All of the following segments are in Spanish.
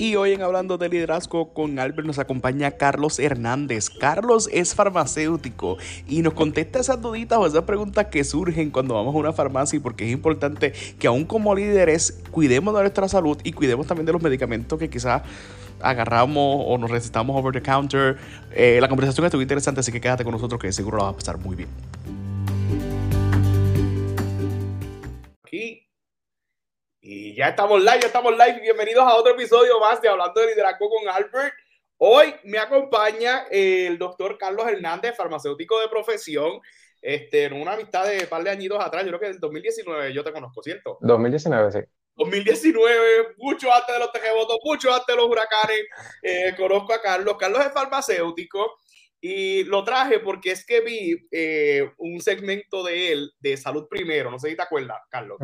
Y hoy en Hablando de Liderazgo con Albert nos acompaña Carlos Hernández. Carlos es farmacéutico y nos contesta esas duditas o esas preguntas que surgen cuando vamos a una farmacia porque es importante que aún como líderes cuidemos de nuestra salud y cuidemos también de los medicamentos que quizás agarramos o nos recetamos over the counter. Eh, la conversación estuvo interesante, así que quédate con nosotros que seguro la vas a pasar muy bien. Aquí y ya estamos live, ya estamos live. Bienvenidos a otro episodio más de Hablando de Liderazgo con Albert. Hoy me acompaña el doctor Carlos Hernández, farmacéutico de profesión. Este, en una amistad de un par de añitos atrás, yo creo que en 2019 yo te conozco, ¿cierto? 2019, sí. 2019, mucho antes de los terremotos, mucho antes de los huracanes, eh, conozco a Carlos. Carlos es farmacéutico y lo traje porque es que vi eh, un segmento de él de Salud Primero, no sé si te acuerdas, Carlos,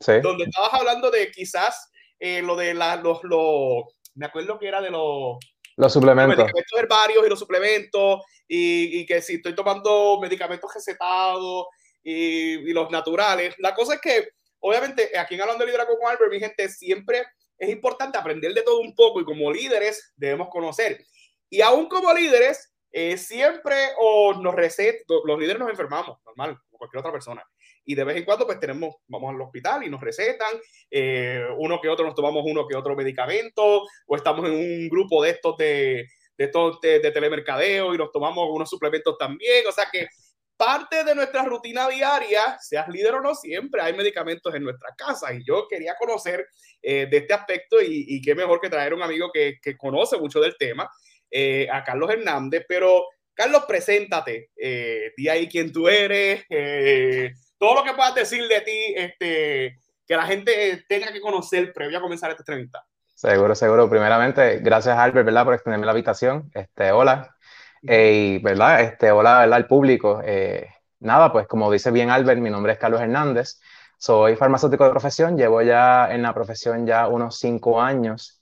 sí. donde estabas hablando de quizás eh, lo de la, los, los, me acuerdo que era de los... Los suplementos. Los medicamentos herbarios y los suplementos, y, y, que si estoy tomando medicamentos recetados y, y, los naturales. La cosa es que, obviamente, aquí en Hablando de Liderazgo con Albert, mi gente, siempre es importante aprender de todo un poco y como líderes debemos conocer. Y aún como líderes, eh, siempre o nos recetan, los líderes nos enfermamos, normal, como cualquier otra persona. Y de vez en cuando, pues tenemos, vamos al hospital y nos recetan, eh, uno que otro nos tomamos uno que otro medicamento, o estamos en un grupo de estos de, de, estos de, de telemercadeo y nos tomamos unos suplementos también. O sea que parte de nuestra rutina diaria, seas líder o no, siempre hay medicamentos en nuestra casa. Y yo quería conocer eh, de este aspecto y, y, qué mejor que traer un amigo que, que conoce mucho del tema eh, a Carlos Hernández, pero Carlos, preséntate, eh, di ahí quién tú eres, eh, todo lo que puedas decir de ti, este, que la gente tenga que conocer previo a comenzar esta entrevista. Seguro, seguro. Primeramente, gracias Albert, ¿verdad? Por extenderme la habitación. Este, hola. Eh, ¿verdad? Este, hola, ¿verdad? Al público. Nada, pues como dice bien Albert, mi nombre es Carlos Hernández. Soy farmacéutico de profesión. Llevo ya en la profesión ya unos cinco años,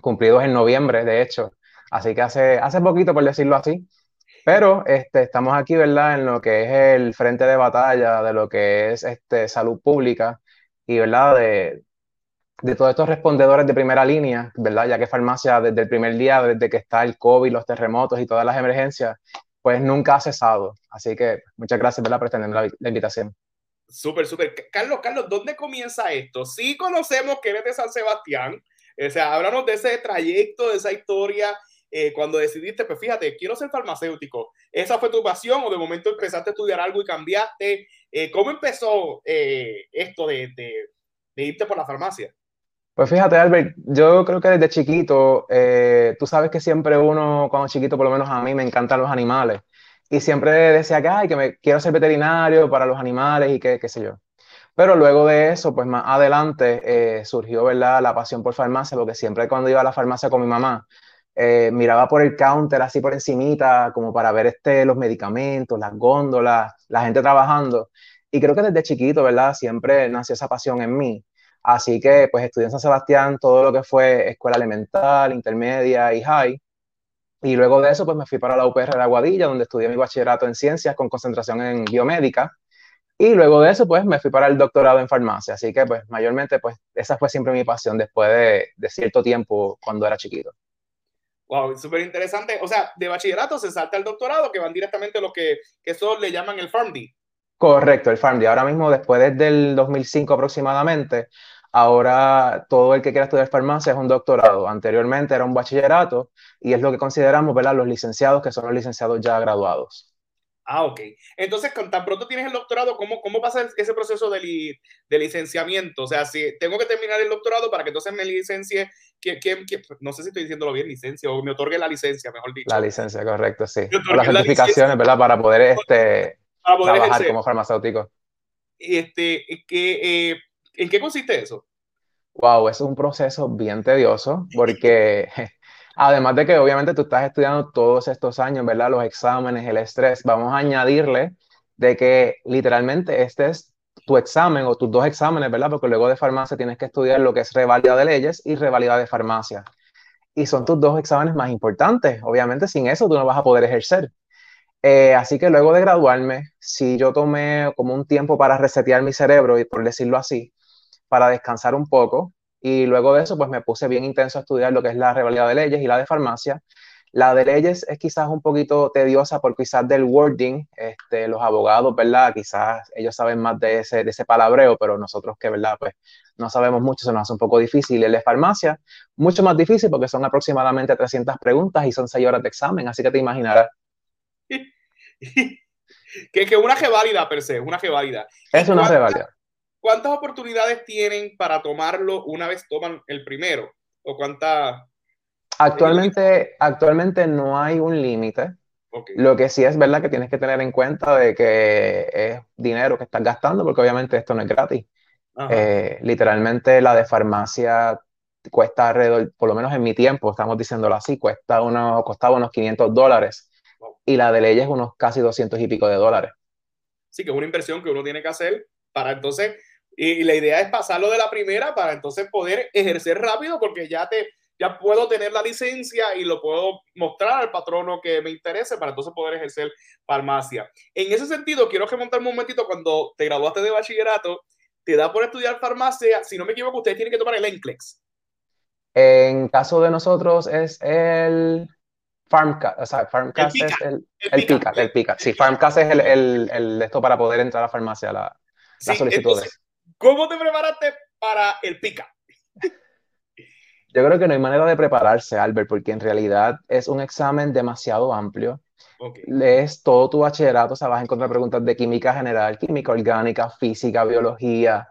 cumplidos en noviembre, de hecho. Así que hace, hace poquito, por decirlo así. Pero este, estamos aquí, ¿verdad? En lo que es el frente de batalla de lo que es este, salud pública y, ¿verdad? De, de todos estos respondedores de primera línea, ¿verdad? Ya que farmacia desde el primer día, desde que está el COVID, los terremotos y todas las emergencias, pues nunca ha cesado. Así que muchas gracias, ¿verdad? Por extender la, la invitación. Súper, súper. Carlos, Carlos, ¿dónde comienza esto? Sí conocemos que eres de San Sebastián, o sea, háblanos de ese trayecto, de esa historia, eh, cuando decidiste, pues fíjate, quiero ser farmacéutico, ¿esa fue tu pasión o de momento empezaste a estudiar algo y cambiaste? Eh, ¿Cómo empezó eh, esto de, de, de, irte por la farmacia? Pues fíjate, Albert, yo creo que desde chiquito, eh, tú sabes que siempre uno, cuando chiquito, por lo menos a mí, me encantan los animales. Y siempre decía que, ay, que me quiero ser veterinario para los animales y qué sé yo. Pero luego de eso, pues más adelante eh, surgió, ¿verdad?, la pasión por farmacia, porque siempre cuando iba a la farmacia con mi mamá, eh, miraba por el counter así por encimita, como para ver este, los medicamentos, las góndolas, la gente trabajando. Y creo que desde chiquito, ¿verdad? Siempre nació esa pasión en mí. Así que pues estudié en San Sebastián todo lo que fue escuela elemental, intermedia y high. Y luego de eso pues me fui para la UPR de Aguadilla, donde estudié mi bachillerato en ciencias con concentración en biomédica. Y luego de eso pues me fui para el doctorado en farmacia. Así que pues mayormente pues esa fue siempre mi pasión después de, de cierto tiempo cuando era chiquito. Wow, súper interesante. O sea, de bachillerato se salta al doctorado, que van directamente a lo que, que eso le llaman el PharmD. Correcto, el PharmD. Ahora mismo, después desde el 2005 aproximadamente, ahora todo el que quiera estudiar farmacia es un doctorado. Anteriormente era un bachillerato y es lo que consideramos, ¿verdad? Los licenciados, que son los licenciados ya graduados. Ah, ok. Entonces, con tan pronto tienes el doctorado, ¿cómo, cómo pasa ese proceso de, li, de, licenciamiento? O sea, si tengo que terminar el doctorado para que entonces me licencie, ¿quién, quién, quién? no sé si estoy diciéndolo bien, licencia, o me otorgue la licencia, mejor dicho. La licencia, correcto, sí. O las certificaciones, ¿verdad? Para poder, este, para poder trabajar ejercer. como farmacéutico. Este, que, eh, ¿En qué consiste eso? Wow, es un proceso bien tedioso porque además de que obviamente tú estás estudiando todos estos años, ¿verdad? Los exámenes, el estrés, vamos a añadirle de que literalmente este es tu examen o tus dos exámenes, ¿verdad? Porque luego de farmacia tienes que estudiar lo que es revalida de leyes y revalida de farmacia. Y son tus dos exámenes más importantes. Obviamente sin eso tú no vas a poder ejercer. Eh, así que luego de graduarme, si yo tomé como un tiempo para resetear mi cerebro, y por decirlo así, para descansar un poco y luego de eso pues me puse bien intenso a estudiar lo que es la rivalidad de leyes y la de farmacia. La de leyes es quizás un poquito tediosa por quizás del wording, este, los abogados, ¿verdad? Quizás ellos saben más de ese, de ese palabreo, pero nosotros que, ¿verdad? Pues no sabemos mucho, se nos hace un poco difícil. El de farmacia, mucho más difícil porque son aproximadamente 300 preguntas y son 6 horas de examen, así que te imaginarás. que, que una válida per se, una válida. Es una válida. ¿Cuántas oportunidades tienen para tomarlo una vez toman el primero? ¿O cuántas? Actualmente, actualmente no hay un límite. Lo que sí es verdad que tienes que tener en cuenta de que es dinero que estás gastando, porque obviamente esto no es gratis. Eh, literalmente la de farmacia cuesta alrededor, por lo menos en mi tiempo, estamos diciéndolo así, cuesta unos, costaba unos 500 dólares y la de leyes unos casi 200 y pico de dólares. Sí, que es una inversión que uno tiene que hacer para entonces, y, la idea es pasarlo de la primera para entonces poder ejercer rápido porque ya te, ya puedo tener la licencia y lo puedo mostrar al patrono que me interese para entonces poder ejercer farmacia. En ese sentido, quiero remontar un momentito cuando te graduaste de bachillerato, te da por estudiar farmacia, si no me equivoco, ustedes tienen que tomar el NCLEX. En caso de nosotros es el FarmCast, o sea, FarmCast es el, el, PICA, el PICA. Sí, FarmCast es el, el, el, esto para poder entrar a la farmacia, la, la solicitudes. ¿Cómo te preparaste para el PICA? Yo creo que no hay manera de prepararse, Albert, porque en realidad es un examen demasiado amplio. Lees todo tu bachillerato, o sea, vas a encontrar preguntas de química general, química orgánica, física, biología.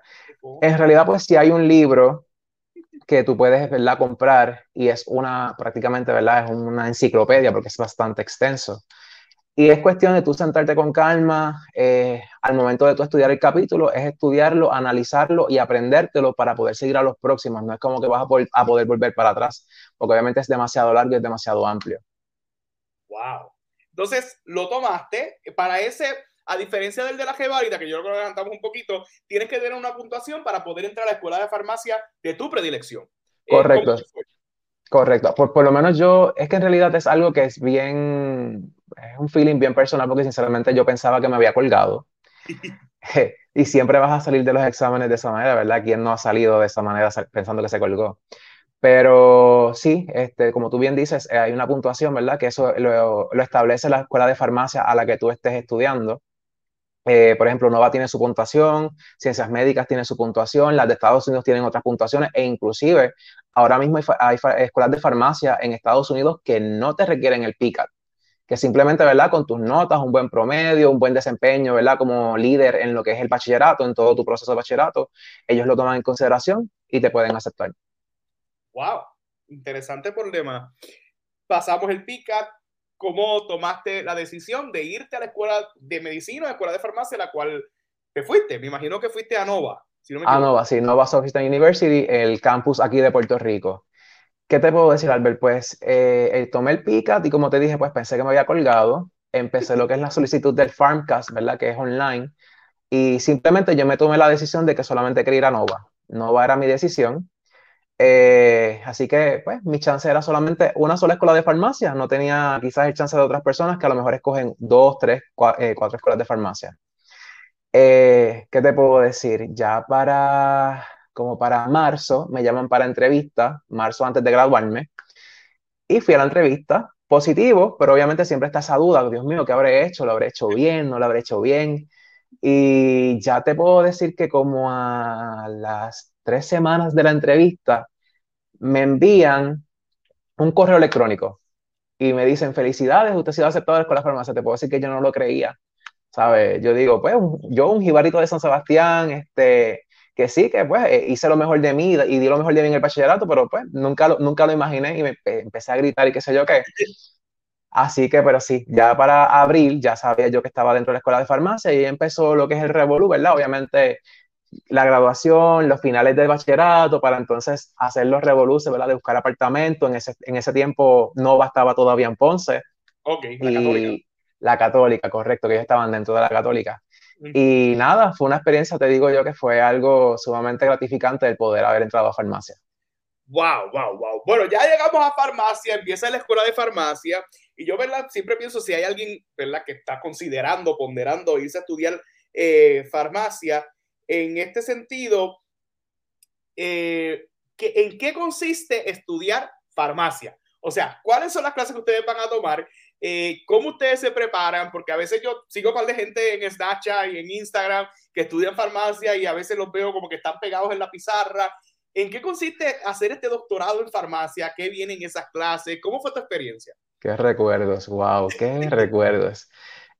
En realidad, pues si hay un libro que tú puedes, ¿verdad?, comprar y es una, prácticamente, ¿verdad?, es una enciclopedia porque es bastante extenso. Y es cuestión de tú sentarte con calma eh, al momento de tú estudiar el capítulo, es estudiarlo, analizarlo y aprendértelo para poder seguir a los próximos. No es como que vas a, a poder volver para atrás, porque obviamente es demasiado largo y es demasiado amplio. Wow. Entonces, lo tomaste para ese a diferencia del de la G que yo lo levantamos un poquito, tienes que tener una puntuación para poder entrar a la escuela de farmacia de tu predilección. Eh, Correcto. Correcto. Por, por, lo menos yo, es que en realidad es algo que es bien, es un feeling bien personal porque sinceramente yo pensaba que me había colgado. y siempre vas a salir de los exámenes de esa manera, ¿verdad? ¿Quién no ha salido de esa manera pensando que se colgó? Pero sí, este, como tú bien dices, eh, hay una puntuación, ¿verdad? Que eso lo, lo, establece la escuela de farmacia a la que tú estés estudiando. Eh, por ejemplo, Nova tiene su puntuación, Ciencias Médicas tiene su puntuación, las de Estados Unidos tienen otras puntuaciones e inclusive ahora mismo hay, escuelas de farmacia en Estados Unidos que no te requieren el PICAT, que simplemente, ¿verdad? Con tus notas, un buen promedio, un buen desempeño, ¿verdad? Como líder en lo que es el bachillerato, en todo tu proceso de bachillerato, ellos lo toman en consideración y te pueden aceptar. ¡Wow! Interesante problema. Pasamos el PICAT, cómo tomaste la decisión de irte a la escuela de medicina, a la escuela de farmacia, la cual te fuiste. Me imagino que fuiste a Nova. a Nova, sí, Nova Southeastern University, el campus aquí de Puerto Rico. ¿Qué te puedo decir, Albert? Pues eh, eh tomé el PICAT y como te dije, pues pensé que me había colgado. Empecé lo que es la solicitud del FarmCast, ¿verdad? Que es online. Y simplemente yo me tomé la decisión de que solamente quería ir a Nova. Nova era mi decisión. Eh, así que, pues, mi chance era solamente una sola escuela de farmacia. No tenía quizás el chance de otras personas que a lo mejor escogen dos, tres, eh, cuatro, escuelas de farmacia. Eh, ¿Qué te puedo decir? Ya para, como para marzo, me llaman para entrevista, marzo antes de graduarme, y fui a la entrevista, positivo, pero obviamente siempre está esa duda, Dios mío, ¿qué habré hecho? ¿Lo habré hecho bien? ¿No lo habré hecho bien? Y ya te puedo decir que como a las tres semanas de la entrevista, me envían un correo electrónico y me dicen, felicidades, usted ha sido aceptado con la farmacia. Te puedo decir que yo no lo creía, ¿sabes? Yo digo, pues, yo un jibarito de San Sebastián, este, que sí, que pues eh, hice lo mejor de mí y di lo mejor de mí en el bachillerato, pero pues nunca lo, nunca lo imaginé y me empecé a gritar y qué sé yo qué. Así que, pero sí, ya para abril ya sabía yo que estaba dentro de la escuela de farmacia y empezó lo que es el revolú, ¿verdad? Obviamente la graduación, los finales del bachillerato, para entonces hacer los revoluciones, ¿verdad? De buscar apartamento. En ese, en ese tiempo no bastaba todavía en Ponce. Ok, la católica. La católica, correcto, que ellos estaban dentro de la católica. Y nada, fue una experiencia, te digo yo, que fue algo sumamente gratificante el poder haber entrado a farmacia. Wow, wow, wow. Bueno, ya llegamos a farmacia, empieza la escuela de farmacia y yo, ¿verdad? Siempre pienso si hay alguien, ¿verdad? Que está considerando, ponderando irse a estudiar eh, farmacia, en este sentido, eh, ¿en qué consiste estudiar farmacia? O sea, ¿cuáles son las clases que ustedes van a tomar? Eh, ¿Cómo ustedes se preparan? Porque a veces yo sigo un par de gente en Snapchat y en Instagram que estudian farmacia y a veces los veo como que están pegados en la pizarra. ¿En qué consiste hacer este doctorado en farmacia? ¿Qué vienen esas clases? ¿Cómo fue tu experiencia? Qué recuerdos, wow, qué recuerdos.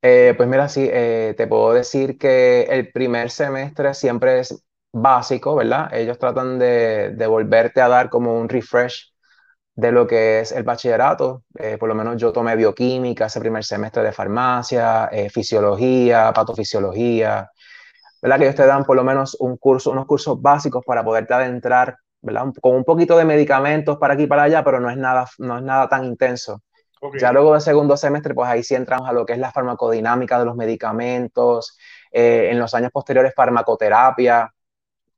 Eh, pues mira, sí, eh, te puedo decir que el primer semestre siempre es básico, ¿verdad? Ellos tratan de, de volverte a dar como un refresh de lo que es el bachillerato. Eh, por lo menos yo tomé bioquímica ese primer semestre de farmacia, eh, fisiología, patofisiología, ¿verdad? Que ellos te dan por lo menos un curso, unos cursos básicos para poderte adentrar, ¿verdad? Con un poquito de medicamentos para aquí y para allá, pero no es nada, no es nada tan intenso. Ya luego del segundo semestre, pues ahí sí entramos a lo que es la farmacodinámica de los medicamentos, eh, en los años posteriores farmacoterapia,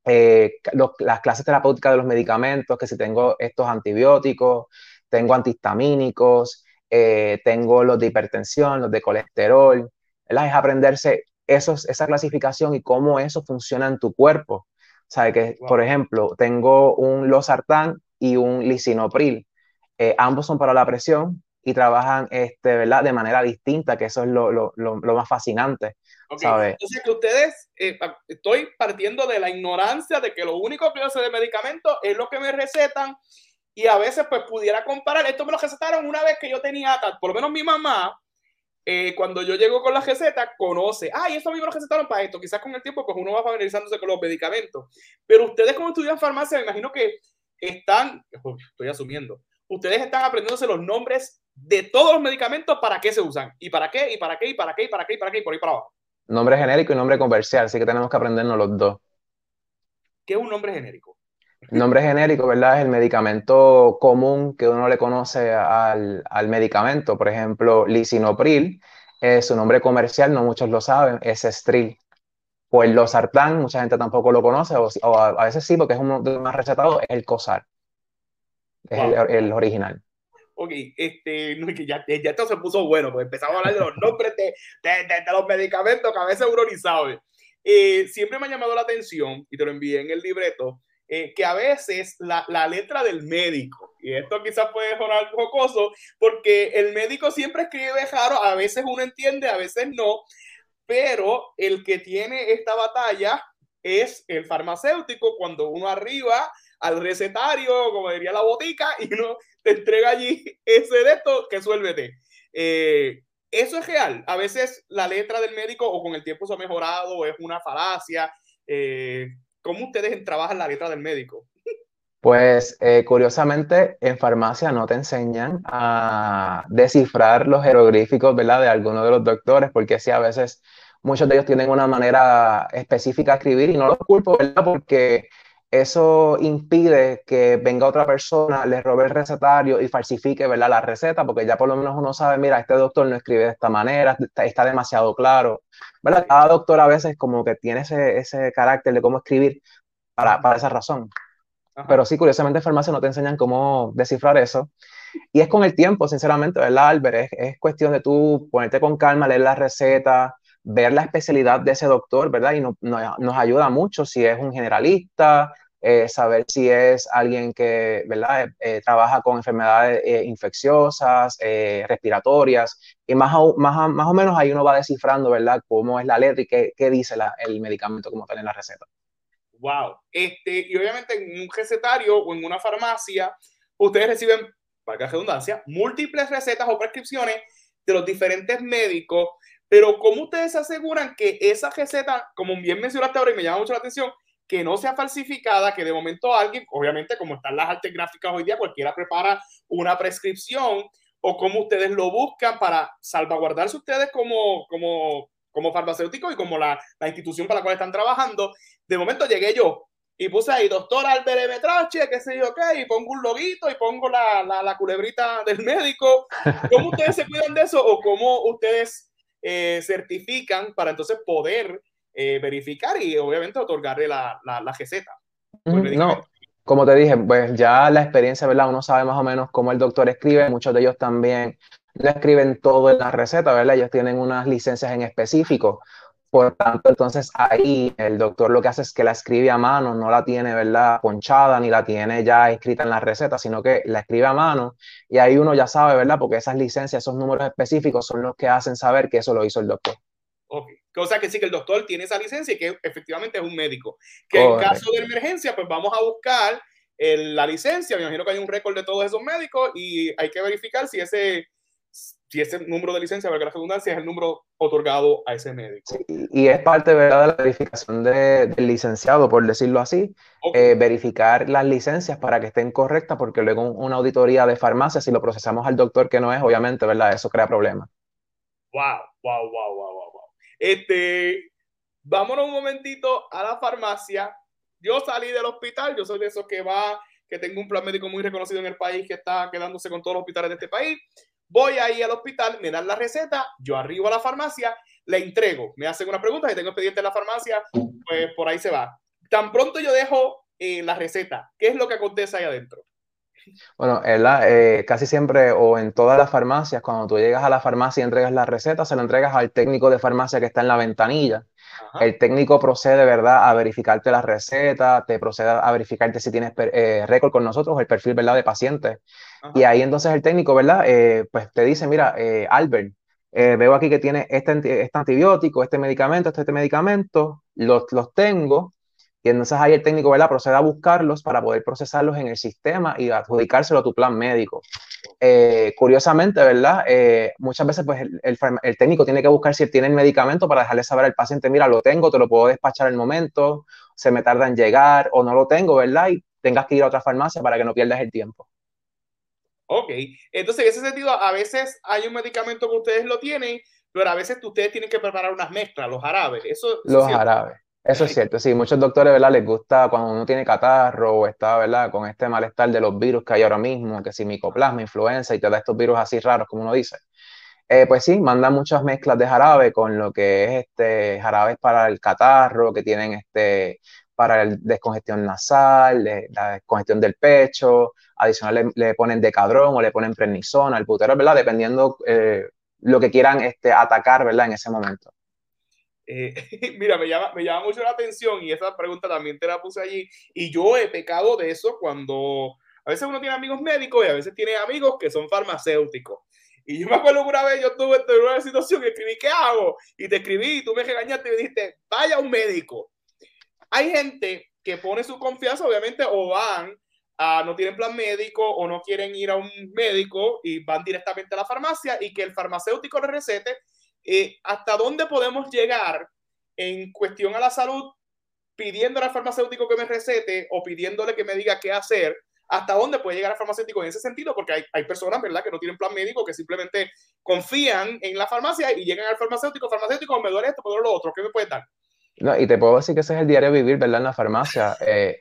eh, las clases terapéuticas de los medicamentos, que si tengo estos antibióticos, tengo antihistamínicos, eh, tengo los de hipertensión, los de colesterol, ¿verdad? es aprenderse esos, esa clasificación y cómo eso funciona en tu cuerpo. ¿Sabe que, por ejemplo, tengo un losartán y un lisinopril. Eh, ambos son para la presión y trabajan este, ¿verdad? de manera distinta, que eso es lo, lo, lo, lo más fascinante. Entonces, que ustedes, eh, estoy partiendo de la ignorancia de que lo único que yo sé de medicamentos es lo que me recetan y a veces pues pudiera comparar, esto me lo recetaron una vez que yo tenía, por lo menos mi mamá, eh, cuando yo llego con la receta, conoce, ah, y esto a mí me lo recetaron para esto, quizás con el tiempo pues uno va familiarizándose con los medicamentos, pero ustedes como estudian farmacia, me imagino que están, estoy asumiendo, ustedes están aprendiéndose los nombres de todos los medicamentos, para qué se usan, y para qué, y para qué, y para qué, y para qué, y para qué, y por ahí para abajo. Nombre genérico y nombre comercial, así que tenemos que aprendernos los dos. ¿Qué es un nombre genérico? nombre genérico, ¿verdad? Es el medicamento común que uno le conoce al, medicamento. Por ejemplo, lisinopril, su nombre comercial, no muchos lo saben, es Estril. O el losartán, mucha gente tampoco lo conoce, o, a, veces sí, porque es uno de los más recetados, es el COSAR. Es el original ok, este, ya, ya esto se puso bueno, pues empezamos a hablar de los nombres de, de, los medicamentos que a veces uno ni sabe. Eh, siempre me ha llamado la atención, y te lo envié en el libreto, eh, que a veces la, la, letra del médico, y esto quizás puede sonar jocoso, porque el médico siempre escribe raro, a veces uno entiende, a veces no, pero el que tiene esta batalla es el farmacéutico cuando uno arriba al recetario, como diría la botica, y uno te entrega allí ese de esto que suélvete. Eh, eso es real. A veces la letra del médico o con el tiempo se ha mejorado, es una falacia. Eh, ¿Cómo ustedes trabajan la letra del médico? Pues eh, curiosamente en farmacia no te enseñan a descifrar los jeroglíficos, ¿verdad? De algunos de los doctores, porque sí, a veces muchos de ellos tienen una manera específica de escribir y no los culpo, ¿verdad? Porque eso impide que venga otra persona, le robe el recetario y falsifique ¿verdad? la receta, porque ya por lo menos uno sabe, mira, este doctor no escribe de esta manera, está, demasiado claro. ¿verdad? Cada doctor a veces como que tiene ese, ese carácter de cómo escribir para, para esa razón. Pero sí, curiosamente en farmacia no te enseñan cómo descifrar eso. Y es con el tiempo, sinceramente, ¿verdad, Albert? Es, es cuestión de tú ponerte con calma, leer la receta, ver la especialidad de ese doctor, ¿verdad? Y no, nos ayuda mucho si es un generalista, eh, saber si es alguien que ¿verdad? Eh, trabaja con enfermedades eh, infecciosas, respiratorias, y más, más, más o menos ahí uno va descifrando ¿verdad? cómo es la letra y qué, qué dice la, el medicamento como tal en la receta. Wow. Este, y obviamente en un recetario o en una farmacia, ustedes reciben, para que redundancia, múltiples recetas o prescripciones de los diferentes médicos, pero ¿cómo ustedes aseguran que esa receta, como bien mencionaste ahora y me llama mucho la atención, que no sea falsificada, que de momento alguien, obviamente como están las artes gráficas hoy día, cualquiera prepara una prescripción o cómo ustedes lo buscan para salvaguardarse ustedes como, como, como farmacéuticos y como la, la institución para la cual están trabajando. De momento llegué yo y puse ahí, doctor Albert Metrache, qué sé yo qué, y pongo un loguito y pongo la, la, la culebrita del médico. ¿Cómo ustedes se cuidan de eso o cómo ustedes eh, certifican para entonces poder eh, verificar y obviamente otorgarle la, la, la receta. No, como te dije, pues ya la experiencia, ¿verdad? Uno sabe más o menos cómo el doctor escribe, muchos de ellos también no escriben todo en la receta, ¿verdad? Ellos tienen unas licencias en específico. Por tanto, entonces ahí el doctor lo que hace es que la escribe a mano, no la tiene, ¿verdad? Ponchada ni la tiene ya escrita en la receta, sino que la escribe a mano y ahí uno ya sabe, ¿verdad? Porque esas licencias, esos números específicos son los que hacen saber que eso lo hizo el doctor. Ok, cosa que sí que el doctor tiene esa licencia y que efectivamente es un médico. Que en caso de emergencia, pues vamos a buscar la licencia, me imagino que hay un récord de todos esos médicos y hay que verificar si ese si ese número de licencia, para la redundancia, es el número otorgado a ese médico. y es parte ¿verdad? de la verificación del licenciado, por decirlo así, eh, verificar las licencias para que estén correctas, porque luego una auditoría de farmacia, si lo procesamos al doctor que no es, obviamente, ¿verdad? Eso crea problemas. Wow, wow, wow, wow, wow, wow. Este, vámonos un momentito a la farmacia. Yo salí del hospital, yo soy de esos que va, que tengo un plan médico muy reconocido en el país, que está quedándose con todos los hospitales de este país Voy ahí al hospital, me dan la receta, yo arribo a la farmacia, le entrego, me hacen una pregunta, si tengo expediente en la farmacia, pues por ahí se va. Tan pronto yo dejo eh, la receta, ¿qué es lo que acontece ahí adentro? Bueno, eh, casi siempre o en todas las farmacias, cuando tú llegas a la farmacia y entregas la receta, se la entregas al técnico de farmacia que está en la ventanilla. El técnico procede, ¿verdad?, a verificarte la receta, te procede a verificarte si tienes eh, récord con nosotros, el perfil, ¿verdad?, de paciente. Y ahí entonces el técnico, ¿verdad?, eh, pues te dice, mira, eh, Albert, veo aquí que tiene este, este, antibiótico, este medicamento, este, este medicamento, los, los tengo, y entonces ahí el técnico, ¿verdad? Procede a buscarlos para poder procesarlos en el sistema y adjudicárselo a tu plan médico. Eh, curiosamente, ¿verdad? Eh, muchas veces pues el, el, técnico tiene que buscar si tiene el medicamento para dejarle saber al paciente, mira, lo tengo, te lo puedo despachar el momento, se me tarda en llegar o no lo tengo, ¿verdad? Y tengas que ir a otra farmacia para que no pierdas el tiempo. Ok, entonces en ese sentido, a veces hay un medicamento que ustedes lo tienen, pero a veces ustedes tienen que preparar unas mezclas, los jarabes. Eso, los jarabes. Eso es cierto, sí, muchos doctores, ¿verdad? Les gusta cuando uno tiene catarro o está, ¿verdad? Con este malestar de los virus que hay ahora mismo, que si micoplasma, influenza y te da estos virus así raros, como uno dice. Eh, pues sí, mandan muchas mezclas de jarabe con lo que es este jarabes para el catarro, que tienen este para el descongestión nasal, la descongestión del pecho, adicional le, ponen decadrón o le ponen prednisona, el putero, ¿verdad? Dependiendo eh, lo que quieran este, atacar, ¿verdad? En ese momento. Eh, mira, me llama, mucho la atención y esa pregunta también te la puse allí. Y yo he pecado de eso cuando a veces uno tiene amigos médicos y a veces tiene amigos que son farmacéuticos. Y yo me acuerdo que una vez yo tuve en una situación y escribí, ¿qué hago? Y te escribí y tú me regañaste y me dijiste, vaya un médico. Hay gente que pone su confianza, obviamente, o van a, no tienen plan médico o no quieren ir a un médico y van directamente a la farmacia y que el farmacéutico le recete eh, ¿hasta dónde podemos llegar en cuestión a la salud pidiendo al farmacéutico que me recete o pidiéndole que me diga qué hacer? ¿Hasta dónde puede llegar el farmacéutico en ese sentido? Porque hay, hay personas, ¿verdad?, que no tienen plan médico, que simplemente confían en la farmacia y llegan al farmacéutico, farmacéutico, me duele esto, me duele lo otro, ¿qué me puede dar? No, y te puedo decir que ese es el diario vivir, ¿verdad? En la farmacia. Eh,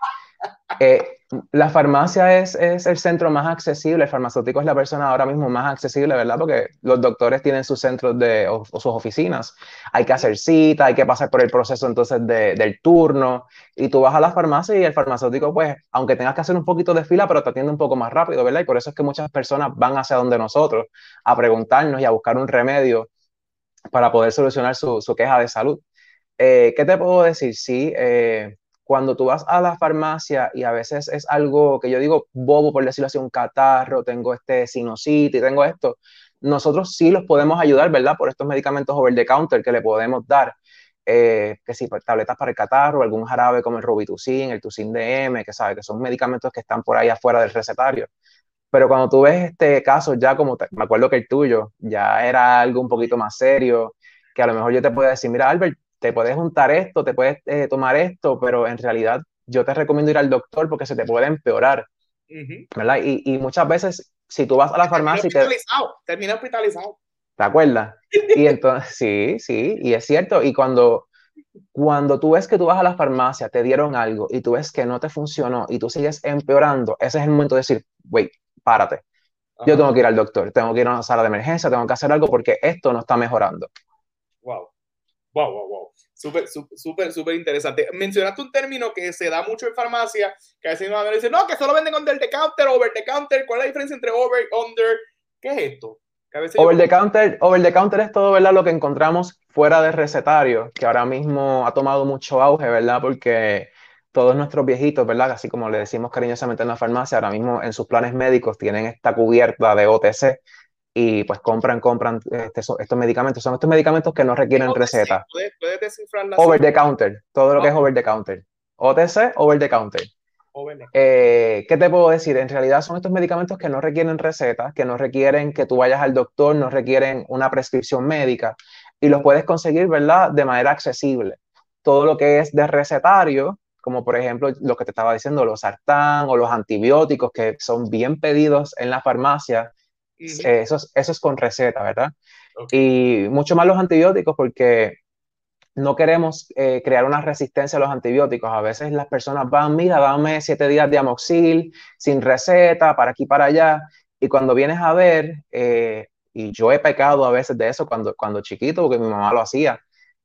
la farmacia es, es, el centro más accesible, el farmacéutico es la persona ahora mismo más accesible, ¿verdad? Porque los doctores tienen sus centros de, o, sus oficinas, hay que hacer cita, hay que pasar por el proceso entonces de, del turno, y tú vas a la farmacia y el farmacéutico, pues, aunque tengas que hacer un poquito de fila, pero te atiende un poco más rápido, ¿verdad? Y por eso es que muchas personas van hacia donde nosotros a preguntarnos y a buscar un remedio para poder solucionar su, su queja de salud. Eh, ¿Qué te puedo decir? Sí, eh, cuando tú vas a la farmacia y a veces es algo que yo digo bobo, por decirlo así, un catarro, tengo este sinusitis, tengo esto, nosotros sí los podemos ayudar, ¿verdad? Por estos medicamentos over the counter que le podemos dar, eh, que si tabletas para el catarro, algún jarabe como el Robitussin, el Tucin DM, que sabe que son medicamentos que están por ahí afuera del recetario. Pero cuando tú ves este caso, ya como me acuerdo que el tuyo ya era algo un poquito más serio, que a lo mejor yo te puedo decir, mira, Albert, te puedes juntar esto, te puedes eh, tomar esto, pero en realidad yo te recomiendo ir al doctor porque se te puede empeorar. ¿Verdad? Y, y, muchas veces, si tú vas a la farmacia te... Termina hospitalizado. ¿Te acuerdas? Y entonces, sí, sí, y es cierto. Y cuando, cuando tú ves que tú vas a la farmacia, te dieron algo y tú ves que no te funcionó y tú sigues empeorando, ese es el momento de decir, wait, párate. Yo tengo que ir al doctor, tengo que ir a una sala de emergencia, tengo que hacer algo porque esto no está mejorando. Wow. Wow, wow, wow. Súper, súper, súper interesante. Mencionaste un término que se da mucho en farmacia, que a veces me dicen, no, que solo venden under the counter, over the counter. ¿Cuál es la diferencia entre over under? ¿Qué es esto? Over the, counter, over the counter es todo, ¿verdad? Lo que encontramos fuera de recetario, que ahora mismo ha tomado mucho auge, ¿verdad? Porque todos nuestros viejitos, ¿verdad? Así como le decimos cariñosamente en la farmacia, ahora mismo en sus planes médicos tienen esta cubierta de OTC y pues compran, compran este, estos medicamentos. Son estos medicamentos que no requieren receta. ¿Puedes, descifrarla? Over the counter, todo lo que es over the counter. OTC, over the counter. Eh, ¿Qué te puedo decir? En realidad son estos medicamentos que no requieren receta, que no requieren que tú vayas al doctor, no requieren una prescripción médica y los puedes conseguir, ¿verdad? De manera accesible. Todo lo que es de recetario, como por ejemplo lo que te estaba diciendo, los sartán o los antibióticos que son bien pedidos en la farmacia, eh, eso, es, con receta, ¿verdad? Y mucho más los antibióticos porque no queremos eh, crear una resistencia a los antibióticos. A veces las personas van, mira, dame siete días de amoxil sin receta, para aquí, para allá. Y cuando vienes a ver, eh, y yo he pecado a veces de eso cuando, cuando chiquito, porque mi mamá lo hacía,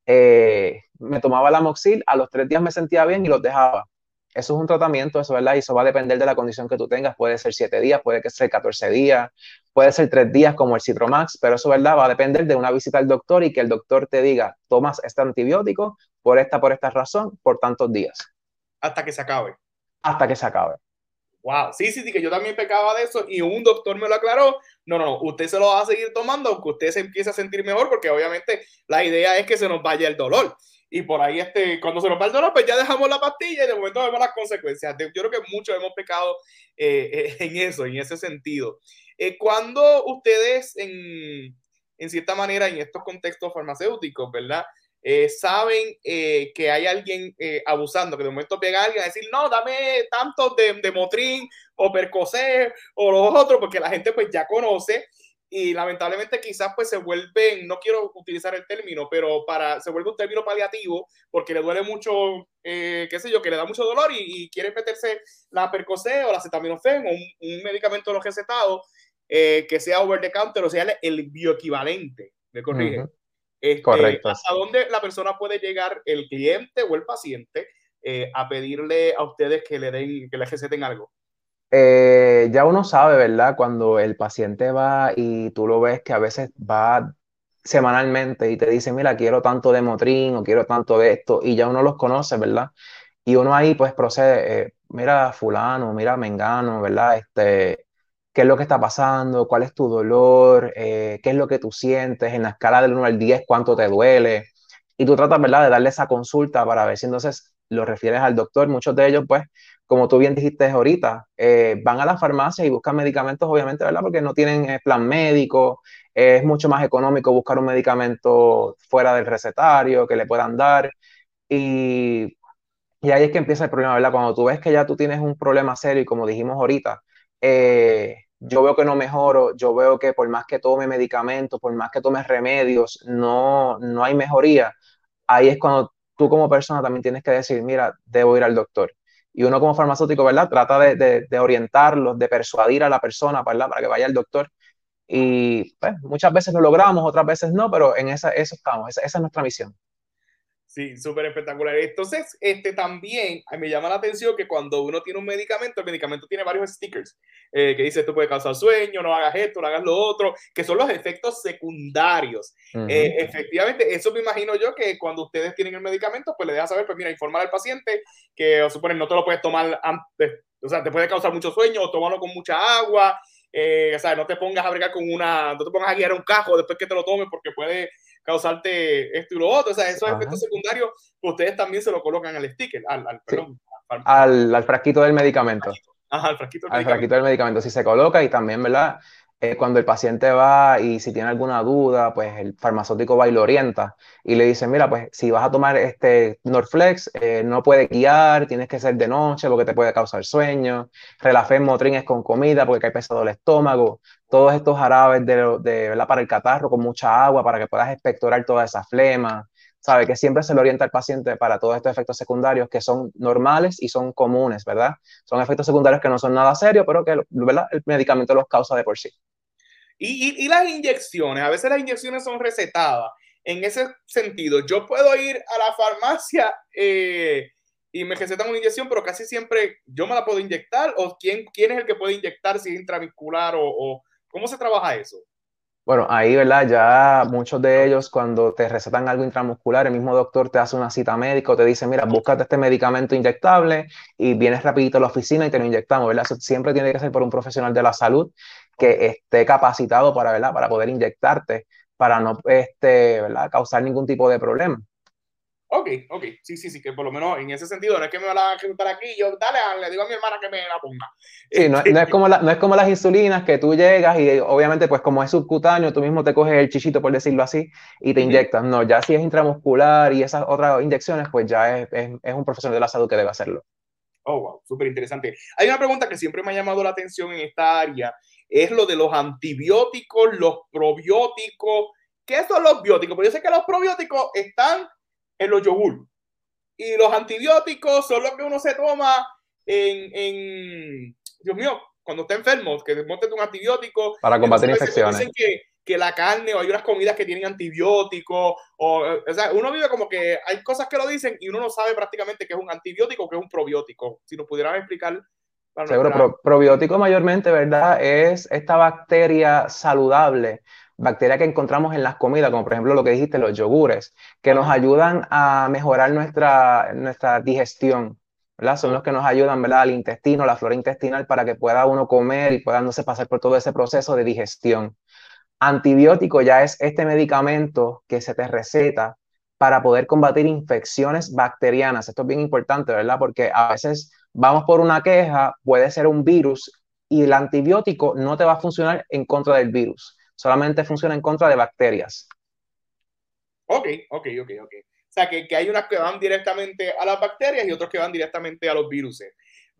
eh, me tomaba el amoxil, a los tres días me sentía bien y los dejaba. Eso es un tratamiento, eso, ¿verdad? Y eso va a depender de la condición que tú tengas. Puede ser siete días, puede que ser 14 días, puede ser tres días como el Citromax, pero eso, ¿verdad? Va a depender de una visita al doctor y que el doctor te diga, tomas este antibiótico por esta, por esta razón, por tantos días. Hasta que se acabe. Hasta que se acabe. Wow, sí, sí, sí, que yo también pecaba de eso y un doctor me lo aclaró. No, no, no, usted se lo va a seguir tomando aunque usted se empiece a sentir mejor, porque obviamente la idea es que se nos vaya el dolor y por ahí este, cuando se nos va el dolor, pues ya dejamos la pastilla y de momento vemos las consecuencias. Yo creo que muchos hemos pecado eh, eh, en eso, en ese sentido. Eh, cuando ustedes, en, en, cierta manera, en estos contextos farmacéuticos, ¿verdad? saben que hay alguien abusando, que de momento pega alguien a decir, no, dame tanto de, de Motrin o Percocet o los otros, porque la gente pues ya conoce y lamentablemente quizás pues se vuelven, no quiero utilizar el término, pero para, se vuelve un término paliativo porque le duele mucho, eh, qué sé yo, que le da mucho dolor y, quiere meterse la percocet o la acetaminofén o un, medicamento no recetado eh, que sea over the counter o sea el bioequivalente, me corrige. Este, Correcto. ¿Hasta dónde la persona puede llegar, el cliente o el paciente, eh, a pedirle a ustedes que le den, que le receten algo? Eh, ya uno sabe, ¿verdad? Cuando el paciente va y tú lo ves que a veces va semanalmente y te dice, mira, quiero tanto de Motrin o quiero tanto de esto, y ya uno los conoce, ¿verdad? Y uno ahí pues procede, eh, mira fulano, mira mengano, ¿verdad? Este, ¿qué es lo que está pasando? ¿Cuál es tu dolor? Eh, ¿Qué es lo que tú sientes? En la escala del 1 al 10, ¿cuánto te duele? Y tú tratas, ¿verdad?, de darle esa consulta para ver si entonces lo refieres al doctor. Muchos de ellos, pues, como tú bien dijiste ahorita, eh, van a la farmacia y buscan medicamentos, obviamente, ¿verdad? Porque no tienen eh, plan médico, es mucho más económico buscar un medicamento fuera del recetario que le puedan dar. Y, ahí es que empieza el problema, ¿verdad? Cuando tú ves que ya tú tienes un problema serio y como dijimos ahorita, eh, yo veo que no mejoro, yo veo que por más que tome medicamentos, por más que tome remedios, no, no hay mejoría. Ahí es cuando tú como persona también tienes que decir, mira, debo ir al doctor y uno como farmacéutico, ¿verdad? Trata de, de, orientarlos, de persuadir a la persona, ¿verdad? Para que vaya al doctor. Y pues, muchas veces lo logramos, otras veces no, pero en esa, eso estamos, esa, esa es nuestra misión. Sí, súper espectacular. Entonces, este también me llama la atención que cuando uno tiene un medicamento, el medicamento tiene varios stickers eh, que dice esto puede causar sueño, no hagas esto, no hagas lo otro, que son los efectos secundarios. Eh, efectivamente, eso me imagino yo que cuando ustedes tienen el medicamento, pues le deja saber, pues mira, informar al paciente que, o suponen, no te lo puedes tomar antes, o sea, te puede causar mucho sueño o tomarlo con mucha agua. Eh, o sea, no te pongas a bregar con una, no te pongas a guiar un cajo después que te lo tomes porque puede causarte esto y lo otro. O sea, esos efectos secundarios, ustedes también se lo colocan al sticker, al, al, perdón, al, al, frasquito del medicamento. Ajá, al frasquito del al medicamento. frasquito del medicamento. Si se coloca y también, ¿verdad? Eh, cuando el paciente va y si tiene alguna duda, pues el farmacéutico va y lo orienta y le dice, mira, pues si vas a tomar este Norflex, eh, no puede guiar, tienes que ser de noche porque te puede causar sueño, Relafen Motrin es con comida porque hay pesado el estómago, todos estos jarabes de, de, ¿verdad? para el catarro con mucha agua para que puedas expectorar toda esa flema, sabe que siempre se le orienta al paciente para todos estos efectos secundarios que son normales y son comunes, ¿verdad? Son efectos secundarios que no son nada serios, pero que ¿verdad? el medicamento los causa de por sí. Y, y, las inyecciones, a veces las inyecciones son recetadas. En ese sentido, yo puedo ir a la farmacia eh, y me recetan una inyección, pero casi siempre yo me la puedo inyectar. ¿O quién, quién es el que puede inyectar si es intramuscular o, o cómo se trabaja eso? Bueno, ahí, ¿verdad? Ya muchos de ellos cuando te recetan algo intramuscular, el mismo doctor te hace una cita médica o te dice, mira, búscate este medicamento inyectable y vienes rapidito a la oficina y te lo inyectamos, ¿verdad? Eso siempre tiene que ser por un profesional de la salud que esté capacitado para, ¿verdad? Para poder inyectarte, para no, este, ¿verdad? Causar ningún tipo de problema. Ok, ok, sí, sí, sí, que por lo menos en ese sentido no es que me va a ejecutar aquí, yo dale, le digo a mi hermana que me la ponga. Sí, no, no, es como no es como las insulinas que tú llegas y obviamente pues como es subcutáneo, tú mismo te coges el chichito, por decirlo así, y te inyectas. No, ya si es intramuscular y esas otras inyecciones, pues ya es, es, es un profesional de la salud que debe hacerlo. Oh, wow, súper interesante. Hay una pregunta que siempre me ha llamado la atención en esta área, es lo de los antibióticos, los probióticos. ¿Qué son los bióticos? Porque yo sé que los probióticos están en los yogur. Y los antibióticos son los que uno se toma en, en Dios mío, cuando está enfermo, que montes un antibiótico. Para combatir infecciones. Dicen que, que, la carne o hay unas comidas que tienen antibióticos. O, o sea, uno vive como que hay cosas que lo dicen y uno no sabe prácticamente qué es un antibiótico o qué es un probiótico. Si nos pudieran explicar. Seguro, pro, probiótico mayormente, ¿verdad? Es esta bacteria saludable bacterias que encontramos en las comidas, como por ejemplo lo que dijiste, los yogures, que nos ayudan a mejorar nuestra, nuestra digestión, ¿verdad? Son los que nos ayudan, ¿verdad? Al intestino, la flora intestinal, para que pueda uno comer y pueda no pasar por todo ese proceso de digestión. Antibiótico ya es este medicamento que se te receta para poder combatir infecciones bacterianas. Esto es bien importante, ¿verdad? Porque a veces vamos por una queja, puede ser un virus y el antibiótico no te va a funcionar en contra del virus solamente funciona en contra de bacterias. Ok, ok, ok, ok. O sea, que, que, hay unas que van directamente a las bacterias y otros que van directamente a los virus.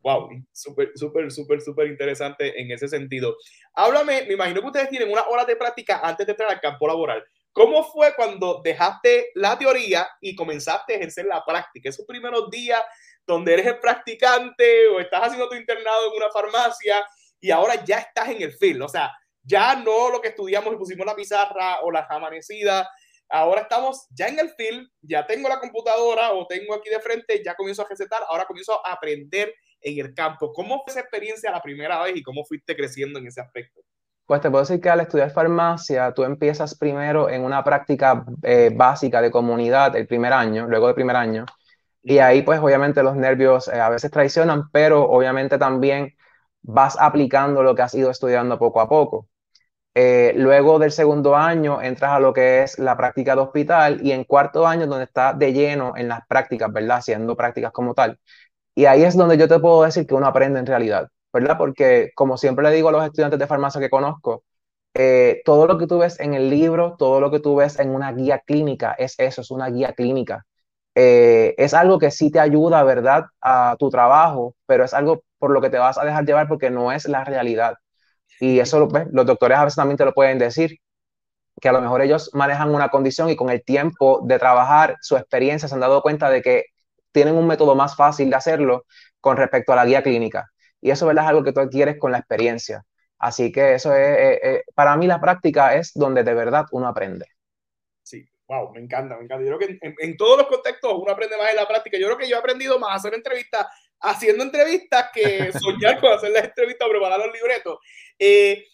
Wow, súper, súper, súper, súper interesante en ese sentido. Háblame, me imagino que ustedes tienen una hora de práctica antes de entrar al campo laboral. ¿Cómo fue cuando dejaste la teoría y comenzaste a ejercer la práctica? Esos primeros días donde eres el practicante o estás haciendo tu internado en una farmacia y ahora ya estás en el field. O sea, ya no lo que estudiamos y pusimos la pizarra o las amanecidas. Ahora estamos ya en el field, ya tengo la computadora o tengo aquí de frente, ya comienzo a recetar, ahora comienzo a aprender en el campo. ¿Cómo fue esa experiencia la primera vez y cómo fuiste creciendo en ese aspecto? Pues te puedo decir que al estudiar farmacia, tú empiezas primero en una práctica eh, básica de comunidad el primer año, luego del primer año, y ahí pues obviamente los nervios eh, a veces traicionan, pero obviamente también vas aplicando lo que has ido estudiando poco a poco. Eh, luego del segundo año entras a lo que es la práctica de hospital y en cuarto año donde estás de lleno en las prácticas, ¿verdad? Haciendo prácticas como tal. Y ahí es donde yo te puedo decir que uno aprende en realidad, ¿verdad? Porque como siempre le digo a los estudiantes de farmacia que conozco, eh, todo lo que tú ves en el libro, todo lo que tú ves en una guía clínica, es eso, es una guía clínica. Eh, es algo que sí te ayuda, ¿verdad?, a tu trabajo, pero es algo por lo que te vas a dejar llevar porque no es la realidad. Y eso pues, los doctores a veces también te lo pueden decir, que a lo mejor ellos manejan una condición y con el tiempo de trabajar, su experiencia, se han dado cuenta de que tienen un método más fácil de hacerlo con respecto a la guía clínica. Y eso ¿verdad? es algo que tú adquieres con la experiencia. Así que eso es, eh, eh, para mí la práctica es donde de verdad uno aprende. Wow, me encanta, me encanta. Yo creo que en, en, todos los contextos uno aprende más en la práctica. Yo creo que yo he aprendido más a hacer entrevistas haciendo entrevistas que soñar con hacer las entrevistas o preparar los libretos. Eh,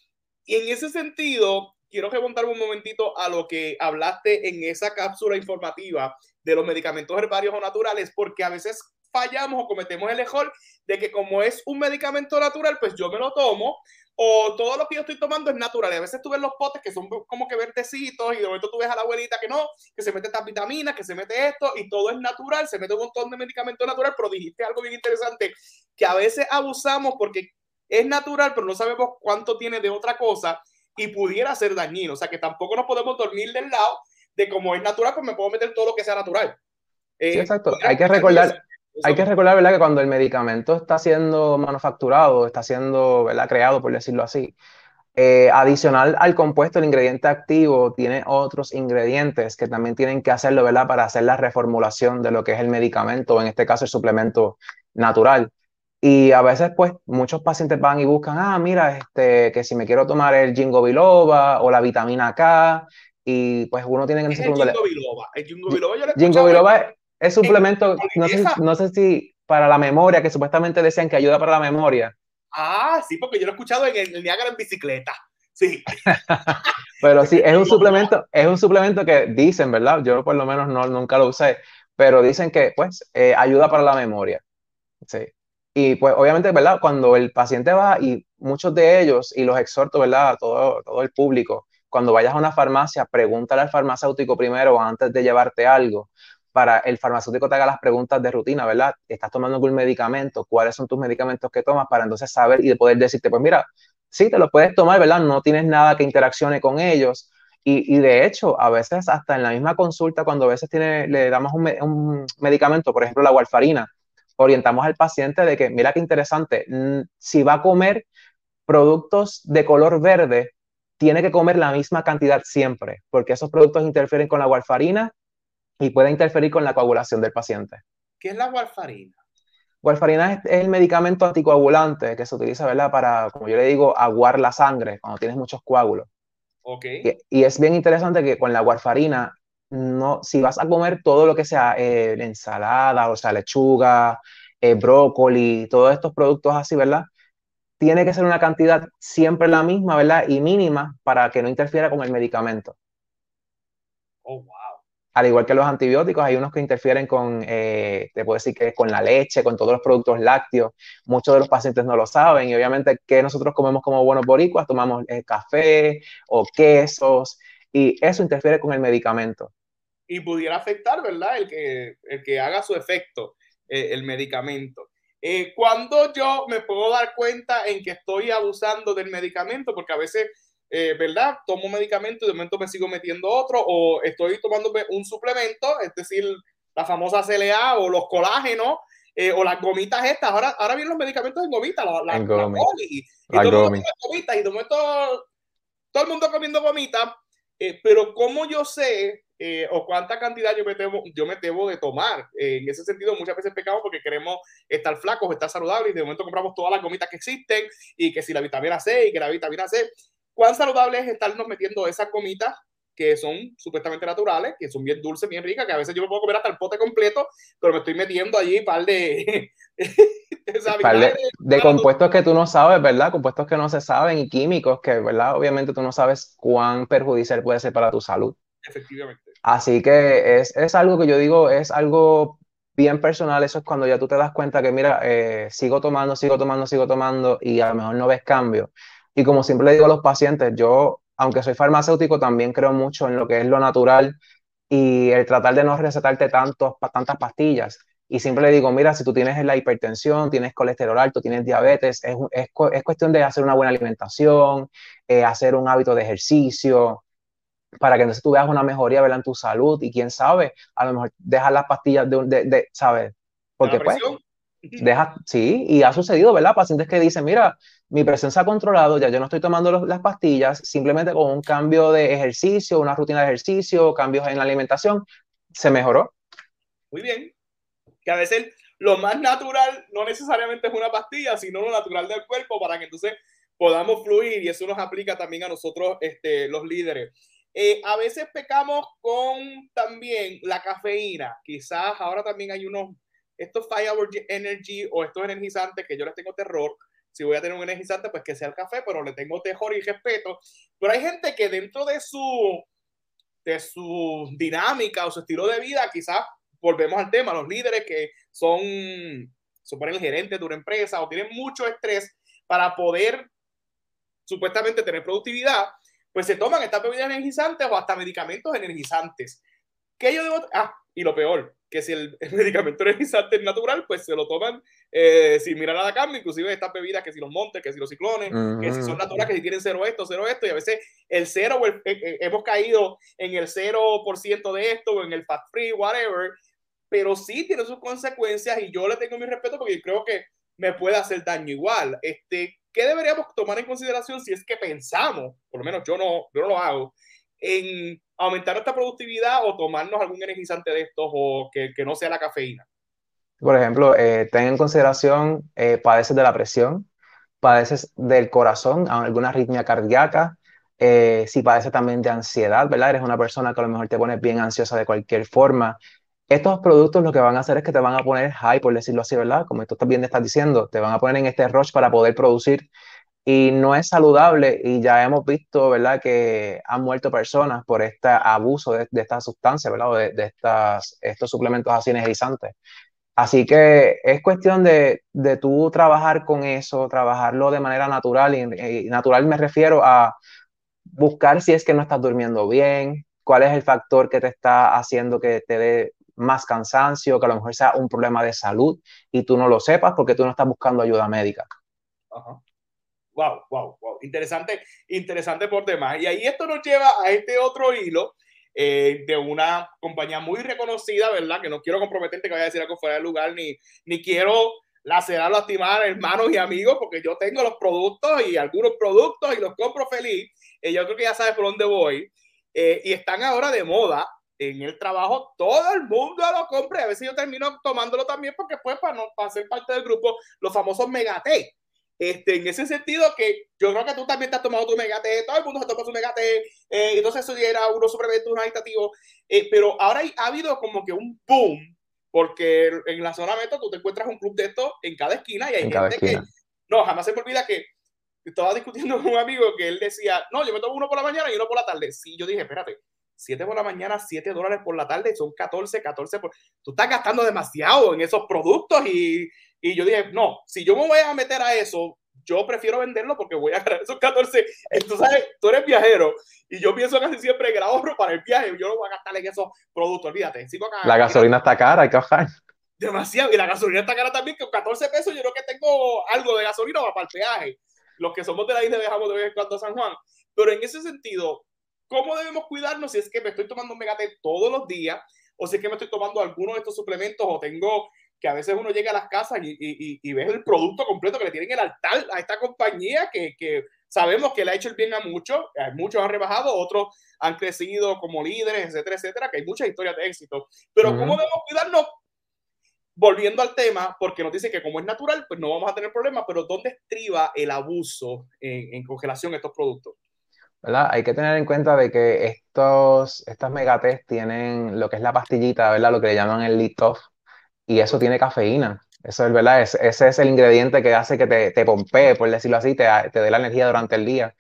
y en ese sentido, quiero remontarme un momentito a lo que hablaste en esa cápsula informativa de los medicamentos herbarios o naturales, porque a veces fallamos o cometemos el error de que como es un medicamento natural, pues yo me lo tomo, o todo lo que yo estoy tomando es natural. Y a veces tú ves los potes que son como que verdecitos y de momento tú ves a la abuelita que no, que se mete estas vitaminas, que se mete esto y todo es natural, se mete un montón de medicamentos natural, pero dijiste algo bien interesante, que a veces abusamos porque es natural, pero no sabemos cuánto tiene de otra cosa y pudiera ser dañino. O sea que tampoco nos podemos dormir del lado de como es natural, pues me puedo meter todo lo que sea natural. sí, exacto. Hay que recordar, hay que recordar, ¿verdad? Que cuando el medicamento está siendo manufacturado, está siendo, ¿verdad? Creado, por decirlo así, eh, adicional al compuesto, el ingrediente activo tiene otros ingredientes que también tienen que hacerlo, ¿verdad? Para hacer la reformulación de lo que es el medicamento, en este caso el suplemento natural. Y a veces, pues, muchos pacientes van y buscan, ah, mira, este, que si me quiero tomar el ginkgo biloba o la vitamina K, y pues uno tiene que... ¿Es el ginkgo biloba? El ginkgo biloba yo Ginkgo biloba es suplemento, no sé, no sé si para la memoria, que supuestamente decían que ayuda para la memoria. Ah, sí, porque yo lo he escuchado en el, Niagara en bicicleta. Sí. Pero sí, es un suplemento, es un suplemento que dicen, ¿verdad? Yo por lo menos no, nunca lo usé, pero dicen que pues eh, ayuda para la memoria. Sí. Y pues obviamente, ¿verdad? Cuando el paciente va y muchos de ellos, y los exhorto, ¿verdad? A todo, todo el público, cuando vayas a una farmacia, pregúntale al farmacéutico primero antes de llevarte algo, para el farmacéutico te haga las preguntas de rutina, ¿verdad? ¿Estás tomando algún medicamento? ¿Cuáles son tus medicamentos que tomas? Para entonces saber y poder decirte, pues mira, sí, te los puedes tomar, ¿verdad? No tienes nada que interaccione con ellos. Y, de hecho, a veces hasta en la misma consulta, cuando a veces tiene, le damos un, un medicamento, por ejemplo, la warfarina, orientamos al paciente de que, mira qué interesante, si va a comer productos de color verde, tiene que comer la misma cantidad siempre, porque esos productos interfieren con la warfarina y puede interferir con la coagulación del paciente. ¿Qué es la warfarina? Warfarina es, el medicamento anticoagulante que se utiliza, ¿verdad? Para, como yo le digo, aguar la sangre cuando tienes muchos coágulos. Ok. Y, es bien interesante que con la warfarina, no, si vas a comer todo lo que sea eh, ensalada, o sea, lechuga, eh, brócoli, todos estos productos así, ¿verdad? Tiene que ser una cantidad siempre la misma, ¿verdad? Y mínima para que no interfiera con el medicamento. Oh, wow al igual que los antibióticos, hay unos que interfieren con, eh, te puedo decir que con la leche, con todos los productos lácteos. Muchos de los pacientes no lo saben y obviamente que nosotros comemos como buenos boricuas, tomamos eh, café o quesos y eso interfiere con el medicamento. Y pudiera afectar, ¿verdad? El que, el que haga su efecto eh, el medicamento. ¿Cuándo yo me puedo dar cuenta en que estoy abusando del medicamento? Porque a veces eh, ¿verdad? Tomo medicamento y de momento me sigo metiendo otro o estoy tomando un suplemento, es decir, la famosa CLA o los colágenos eh, o las gomitas estas. Ahora, ahora vienen los medicamentos en gomitas, la, la, y, todo y de momento todo el mundo comiendo gomitas, eh, pero ¿cómo yo sé o cuánta cantidad yo me, debo, yo me debo de tomar? en ese sentido, muchas veces pecamos porque queremos estar flacos, estar saludables y de momento compramos todas las gomitas que existen y que si la vitamina C y que la vitamina C ¿Cuán saludable es estarnos metiendo esas comitas que son supuestamente naturales, que son bien dulces, bien ricas, que a veces yo me puedo comer hasta el pote completo, pero me estoy metiendo allí un par de... de, compuestos que tú no sabes, ¿verdad? Compuestos que no se saben y químicos que, ¿verdad? Obviamente tú no sabes cuán perjudicial puede ser para tu salud. Efectivamente. Así que es, es algo que yo digo, es algo bien personal, eso es cuando ya tú te das cuenta que, mira, eh, sigo tomando, sigo tomando, sigo tomando y a lo mejor no ves cambio. Y como siempre le digo a los pacientes, yo, aunque soy farmacéutico, también creo mucho en lo que es lo natural y el tratar de no recetarte tantos, tantas pastillas. Y siempre le digo, mira, si tú tienes la hipertensión, tienes colesterol alto, tienes diabetes, es, es, es cuestión de hacer una buena alimentación, eh, hacer un hábito de ejercicio, para que entonces tú veas una mejoría ¿verdad? en tu salud y quién sabe, a lo mejor dejar las pastillas de, de, de ¿sabes? Porque pues, deja, sí, y ha sucedido, ¿verdad? Pacientes que dicen, mira, mi se ha controlado, ya yo no estoy tomando las pastillas, simplemente con un cambio de ejercicio, una rutina de ejercicio, cambios en la alimentación, se mejoró. Muy bien. Que a veces lo más natural no necesariamente es una pastilla, sino lo natural del cuerpo para que entonces podamos fluir y eso nos aplica también a nosotros, este, los líderes. Eh, a veces pecamos con también la cafeína. Quizás ahora también hay unos, estos Firework Energy o estos energizantes que yo les tengo terror, si voy a tener un energizante, pues que sea el café, pero le tengo terror y respeto. Pero hay gente que dentro de su, de su dinámica o su estilo de vida, quizás volvemos al tema, los líderes que son, suponen el gerente de una empresa o tienen mucho estrés para poder supuestamente tener productividad, pues se toman estas bebidas energizantes o hasta medicamentos energizantes. ¿Qué yo debo? Ah, y lo peor, que si el, medicamento energizante es natural, pues se lo toman eh, sin mirar a la carne, inclusive estas bebidas, que si los montes, que si los ciclones, que si son naturales, que si tienen cero esto, cero esto, y a veces el cero, eh, hemos caído en el 0% de esto, o en el fat free, whatever, pero sí tiene sus consecuencias y yo le tengo mi respeto porque creo que me puede hacer daño igual. Este, ¿Qué deberíamos tomar en consideración si es que pensamos, por lo menos yo no, yo no lo hago, en aumentar nuestra productividad o tomarnos algún energizante de estos o que, que no sea la cafeína? Por ejemplo, eh, ten en consideración, eh, padeces de la presión, padeces del corazón, alguna arritmia cardíaca, eh, si padeces también de ansiedad, ¿verdad? Eres una persona que a lo mejor te pones bien ansiosa de cualquier forma. Estos productos lo que van a hacer es que te van a poner high, por decirlo así, ¿verdad? Como tú también estás diciendo, te van a poner en este rush para poder producir y no es saludable y ya hemos visto, ¿verdad?, que han muerto personas por este abuso de, de estas sustancias, ¿verdad?, o de, de, estas, estos suplementos así energizantes. Así que es cuestión de, de tú trabajar con eso, trabajarlo de manera natural, y, natural me refiero a buscar si es que no estás durmiendo bien, cuál es el factor que te está haciendo que te dé más cansancio, que a lo mejor sea un problema de salud y tú no lo sepas porque tú no estás buscando ayuda médica. Ajá wow, wow, wow. Interesante, interesante por demás. Y ahí esto nos lleva a este otro hilo eh, de una compañía muy reconocida, ¿verdad? Que no quiero comprometerte que vaya a decir algo fuera de lugar, ni, ni quiero lacerar, lastimar hermanos y amigos, porque yo tengo los productos y algunos productos y los compro feliz. eh, yo creo que ya sabes por dónde voy. Eh, y están ahora de moda en el trabajo, todo el mundo lo compra. A veces yo termino tomándolo también porque pues para, no, para ser parte del grupo, los famosos Megate. Este, en ese sentido que yo creo que tú también te has tomado tu megate, todo el mundo se toma su megate, eh, entonces eso ya era uno suplemento, un agitativo, eh, pero ahora ha habido como que un boom, porque en la zona metro tú te encuentras un club de esto en cada esquina y hay gente que, no, jamás se me olvida que estaba discutiendo con un amigo que él decía, no, yo me tomo uno por la mañana y uno por la tarde. Sí, yo dije, espérate, 7 por la mañana, 7 dólares por la tarde, son 14, 14 por... Tú estás gastando demasiado en esos productos y, y yo dije, no, si yo me voy a meter a eso, yo prefiero venderlo porque voy a ganar esos 14. Tú sabes, tú eres viajero y yo pienso casi siempre que ahorro para el viaje, yo no voy a gastar en esos productos, olvídate. la gasolina está cara, hay que bajar. Demasiado, y la gasolina está cara también, que con 14 pesos yo creo que tengo algo de gasolina para el peaje. Los que somos de la isla dejamos de vez en cuando a San Juan. Pero en ese sentido, ¿cómo debemos cuidarnos si es que me estoy tomando un megate todos los días? O si es que me estoy tomando alguno de estos suplementos o tengo que a veces uno llega a las casas y, y, y ves el producto completo que le tienen el altar a esta compañía que, que sabemos que le ha hecho el bien a muchos, muchos han rebajado, otros han crecido como líderes, etcétera, etcétera, que hay muchas historias de éxito. Pero ¿cómo debemos cuidarnos? Volviendo al tema, porque nos dicen que como es natural, pues no vamos a tener problemas, pero ¿dónde estriba el abuso en, en congelación de estos productos? ¿verdad? Hay que tener en cuenta de que estos, estas megates tienen lo que es la pastillita, ¿verdad? Lo que le llaman el lit-off, y eso tiene cafeína. Eso es verdad, ese es el ingrediente que hace que te, te pompee, por decirlo así, te, te dé la energía durante el día.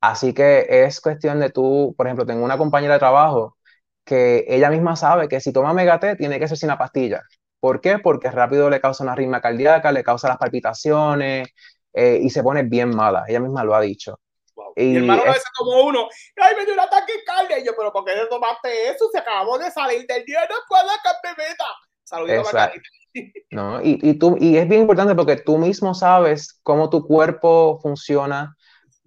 Así que es cuestión de tú, por ejemplo, tengo una compañera de trabajo que ella misma sabe que si toma Megate tiene que ser sin la pastilla. ¿Por qué? Porque rápido le causa una ritma cardíaca, le causa las palpitaciones eh, y se pone bien mala. Ella misma lo ha dicho. Y, Mi hermano a veces tomó uno, ay, me dio un ataque. Y yo, pero ¿por qué le tomaste eso? Se acabó de salir del día, no puedo que meta. Saludos no, y, y, tú, y es bien importante porque tú mismo sabes cómo tu cuerpo funciona,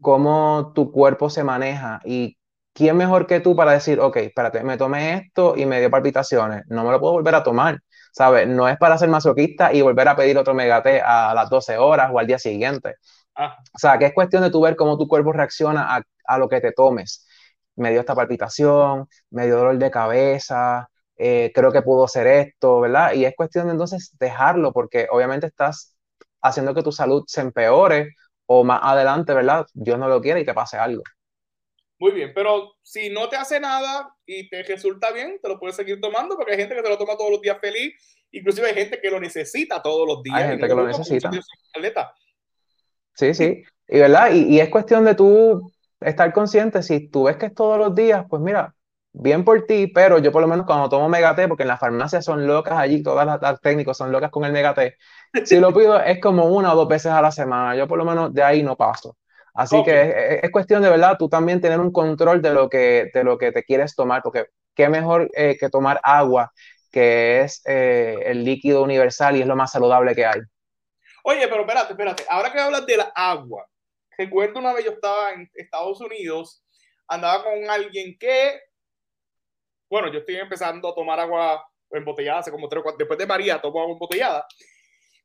cómo tu cuerpo se maneja y quién mejor que tú para decir, ok, espérate, me tomé esto y me dio palpitaciones, no me lo puedo volver a tomar, ¿sabes? No es para ser masoquista y volver a pedir otro megate a las 12 horas o al día siguiente. Ah. O sea, que es cuestión de tú ver cómo tu cuerpo reacciona a, a lo que te tomes. Me dio esta palpitación, me dio dolor de cabeza, eh, creo que pudo ser esto, ¿verdad? Y es cuestión de entonces dejarlo porque obviamente estás haciendo que tu salud se empeore o más adelante, ¿verdad? Dios no lo quiere y te pase algo. Muy bien, pero si no te hace nada y te resulta bien, te lo puedes seguir tomando porque hay gente que te lo toma todos los días feliz, inclusive hay gente que lo necesita todos los días. Hay gente que lo necesita. Sí, sí, y verdad, y, y es cuestión de tú estar consciente, si tú ves que es todos los días, pues mira, bien por ti, pero yo por lo menos cuando tomo Megate, porque en las farmacias son locas allí, todas las, técnicos son locas con el Megate, si lo pido es como una o dos veces a la semana, yo por lo menos de ahí no paso. Así que es, cuestión de verdad, tú también tener un control de lo que, de lo que te quieres tomar, porque qué mejor eh, que tomar agua, que es eh, el líquido universal y es lo más saludable que hay. Oye, pero espérate, espérate, ahora que hablas de la agua, recuerdo una vez yo estaba en Estados Unidos, andaba con alguien que bueno, yo estoy empezando a tomar agua embotellada hace como tres o después de María tomo agua embotellada.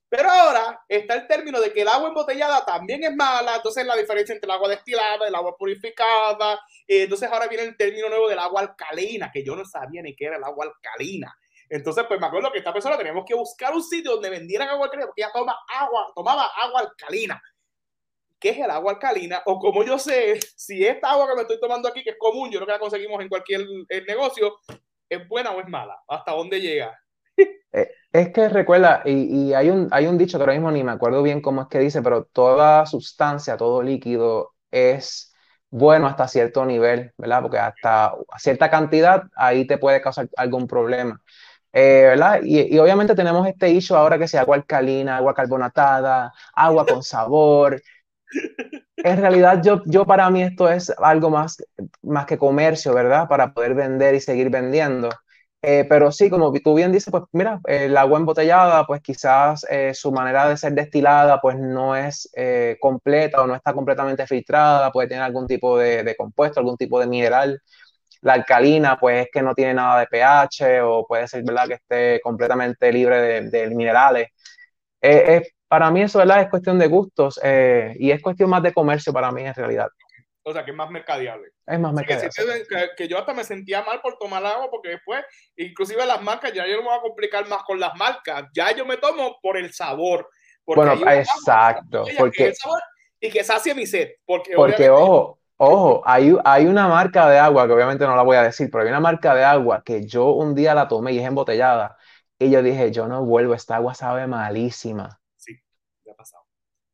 Pero ahora está el término de que el agua embotellada también es mala, entonces la diferencia entre el agua destilada, el agua purificada, eh, entonces ahora viene el término nuevo del agua alcalina, que yo no sabía ni qué era el agua alcalina. Entonces, pues me acuerdo que esta persona teníamos que buscar un sitio donde vendieran agua alcalina, porque ella toma agua, tomaba agua alcalina qué es el agua alcalina o como yo sé si esta agua que me estoy tomando aquí, que es común, yo creo que la conseguimos en cualquier eh, negocio, es buena o es mala, hasta dónde llega. Eh, es que recuerda, y, y, hay, un, hay un dicho que ahora mismo ni me acuerdo bien cómo es que dice, pero toda sustancia, todo líquido es bueno hasta cierto nivel, ¿verdad? Porque hasta cierta cantidad ahí te puede causar algún problema. Eh, ¿verdad? Y, y, obviamente tenemos este issue ahora que sea agua alcalina, agua carbonatada, agua con sabor. En realidad yo, yo para mí esto es algo más, más que comercio, ¿verdad? Para poder vender y seguir vendiendo. Eh, pero sí, como tú bien dices, pues mira, el agua embotellada, pues quizás eh, su manera de ser destilada, pues no es eh, completa o no está completamente filtrada, puede tener algún tipo de, compuesto, algún tipo de mineral. La alcalina, pues es que no tiene nada de pH o puede ser, ¿verdad?, que esté completamente libre de, de minerales. Para mí eso, ¿verdad?, es cuestión de gustos y es cuestión más de comercio para mí en realidad o sea, que es más mercadeable. Es más mercadeable. Que, que, yo hasta me sentía mal por tomar agua porque después, inclusive las marcas, ya yo no me voy a complicar más con las marcas, ya yo me tomo por el sabor. Bueno, exacto. Porque, y que sacie mi sed. Porque, porque ojo, ojo, hay, hay una marca de agua, que obviamente no la voy a decir, pero hay una marca de agua que yo un día la tomé y es embotellada. Y yo dije, yo no vuelvo, esta agua sabe malísima. Sí, me ha pasado.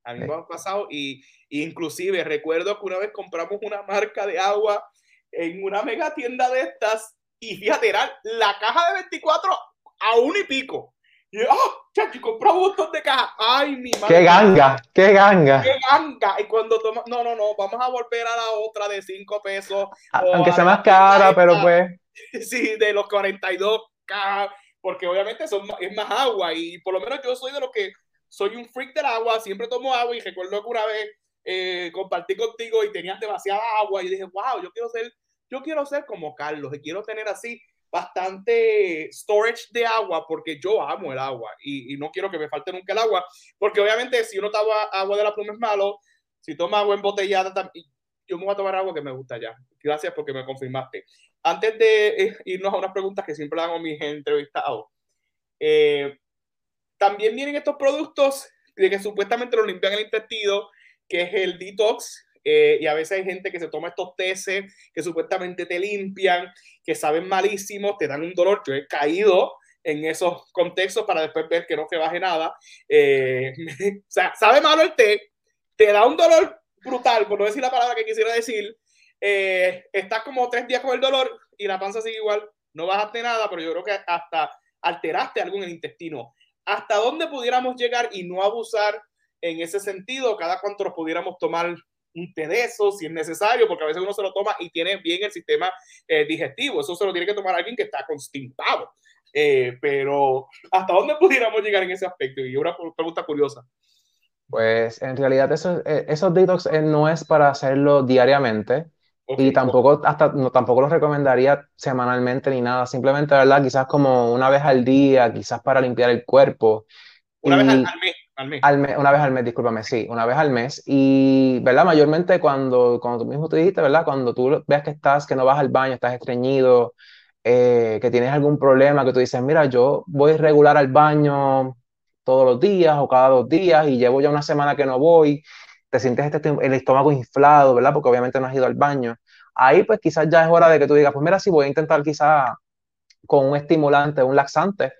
A mí me ha pasado y Inclusive recuerdo que una vez compramos una marca de agua en una mega tienda de estas y fíjate, era la caja de 24 a un y pico. Y yo, oh, chachi, compramos un montón de cajas. Ay, mi madre. ¡Qué ganga! ¡Qué ganga! ¡Qué ganga! Y cuando toma, no, no, no, vamos a volver a la otra de 5 pesos. Aunque sea más cara, pero pues. Sí, de los 42 cajas, porque obviamente son, es más agua y por lo menos yo soy de los que soy un freak del agua, siempre tomo agua y recuerdo que una vez eh, compartí contigo y tenías demasiada agua y dije, wow, yo quiero ser, yo quiero ser como Carlos y quiero tener así bastante storage de agua porque yo amo el agua y, y, no quiero que me falte nunca el agua porque obviamente si uno toma agua de la pluma es malo, si toma agua embotellada también, yo me voy a tomar agua que me gusta ya. Gracias porque me confirmaste. Antes de eh, irnos a unas preguntas que siempre hago a mis entrevistados, eh, también vienen estos productos de que supuestamente los limpian el intestino que es el detox. Eh, y a veces hay gente que se toma estos teces que supuestamente te limpian, que saben malísimos, te dan un dolor. Yo he caído en esos contextos para después ver que no te baje nada. Eh, o sea, sabe malo el té, te da un dolor brutal, por no decir la palabra que quisiera decir. Eh, estás como tres días con el dolor y la panza sigue igual, no bajaste nada, pero yo creo que hasta alteraste algo en el intestino. ¿Hasta dónde pudiéramos llegar y no abusar en ese sentido, cada cuanto nos pudiéramos tomar un té de eso, si es necesario, porque a veces uno se lo toma y tiene bien el sistema eh, digestivo. Eso se lo tiene que tomar alguien que está constipado. Eh, pero, ¿hasta dónde pudiéramos llegar en ese aspecto? Y una pregunta curiosa. Pues en realidad eso, eh, esos detox no es para hacerlo diariamente. Y tampoco, hasta, no, tampoco los recomendaría semanalmente ni nada. Simplemente, ¿verdad? Quizás como una vez al día, quizás para limpiar el cuerpo. Una vez al mes una vez al mes, discúlpame, sí, una vez al mes. Y, ¿verdad? Mayormente cuando, cuando tú mismo te dijiste, ¿verdad? Cuando tú ves que estás, que no vas al baño, estás estreñido, eh, que tienes algún problema, que tú dices, mira, yo voy regular al baño todos los días o cada dos días y llevo ya una semana que no voy, te sientes este, el estómago inflado, ¿verdad? Porque obviamente no has ido al baño. Ahí pues quizás ya es hora de que tú digas, pues mira, sí, voy a intentar quizás con un estimulante, un laxante,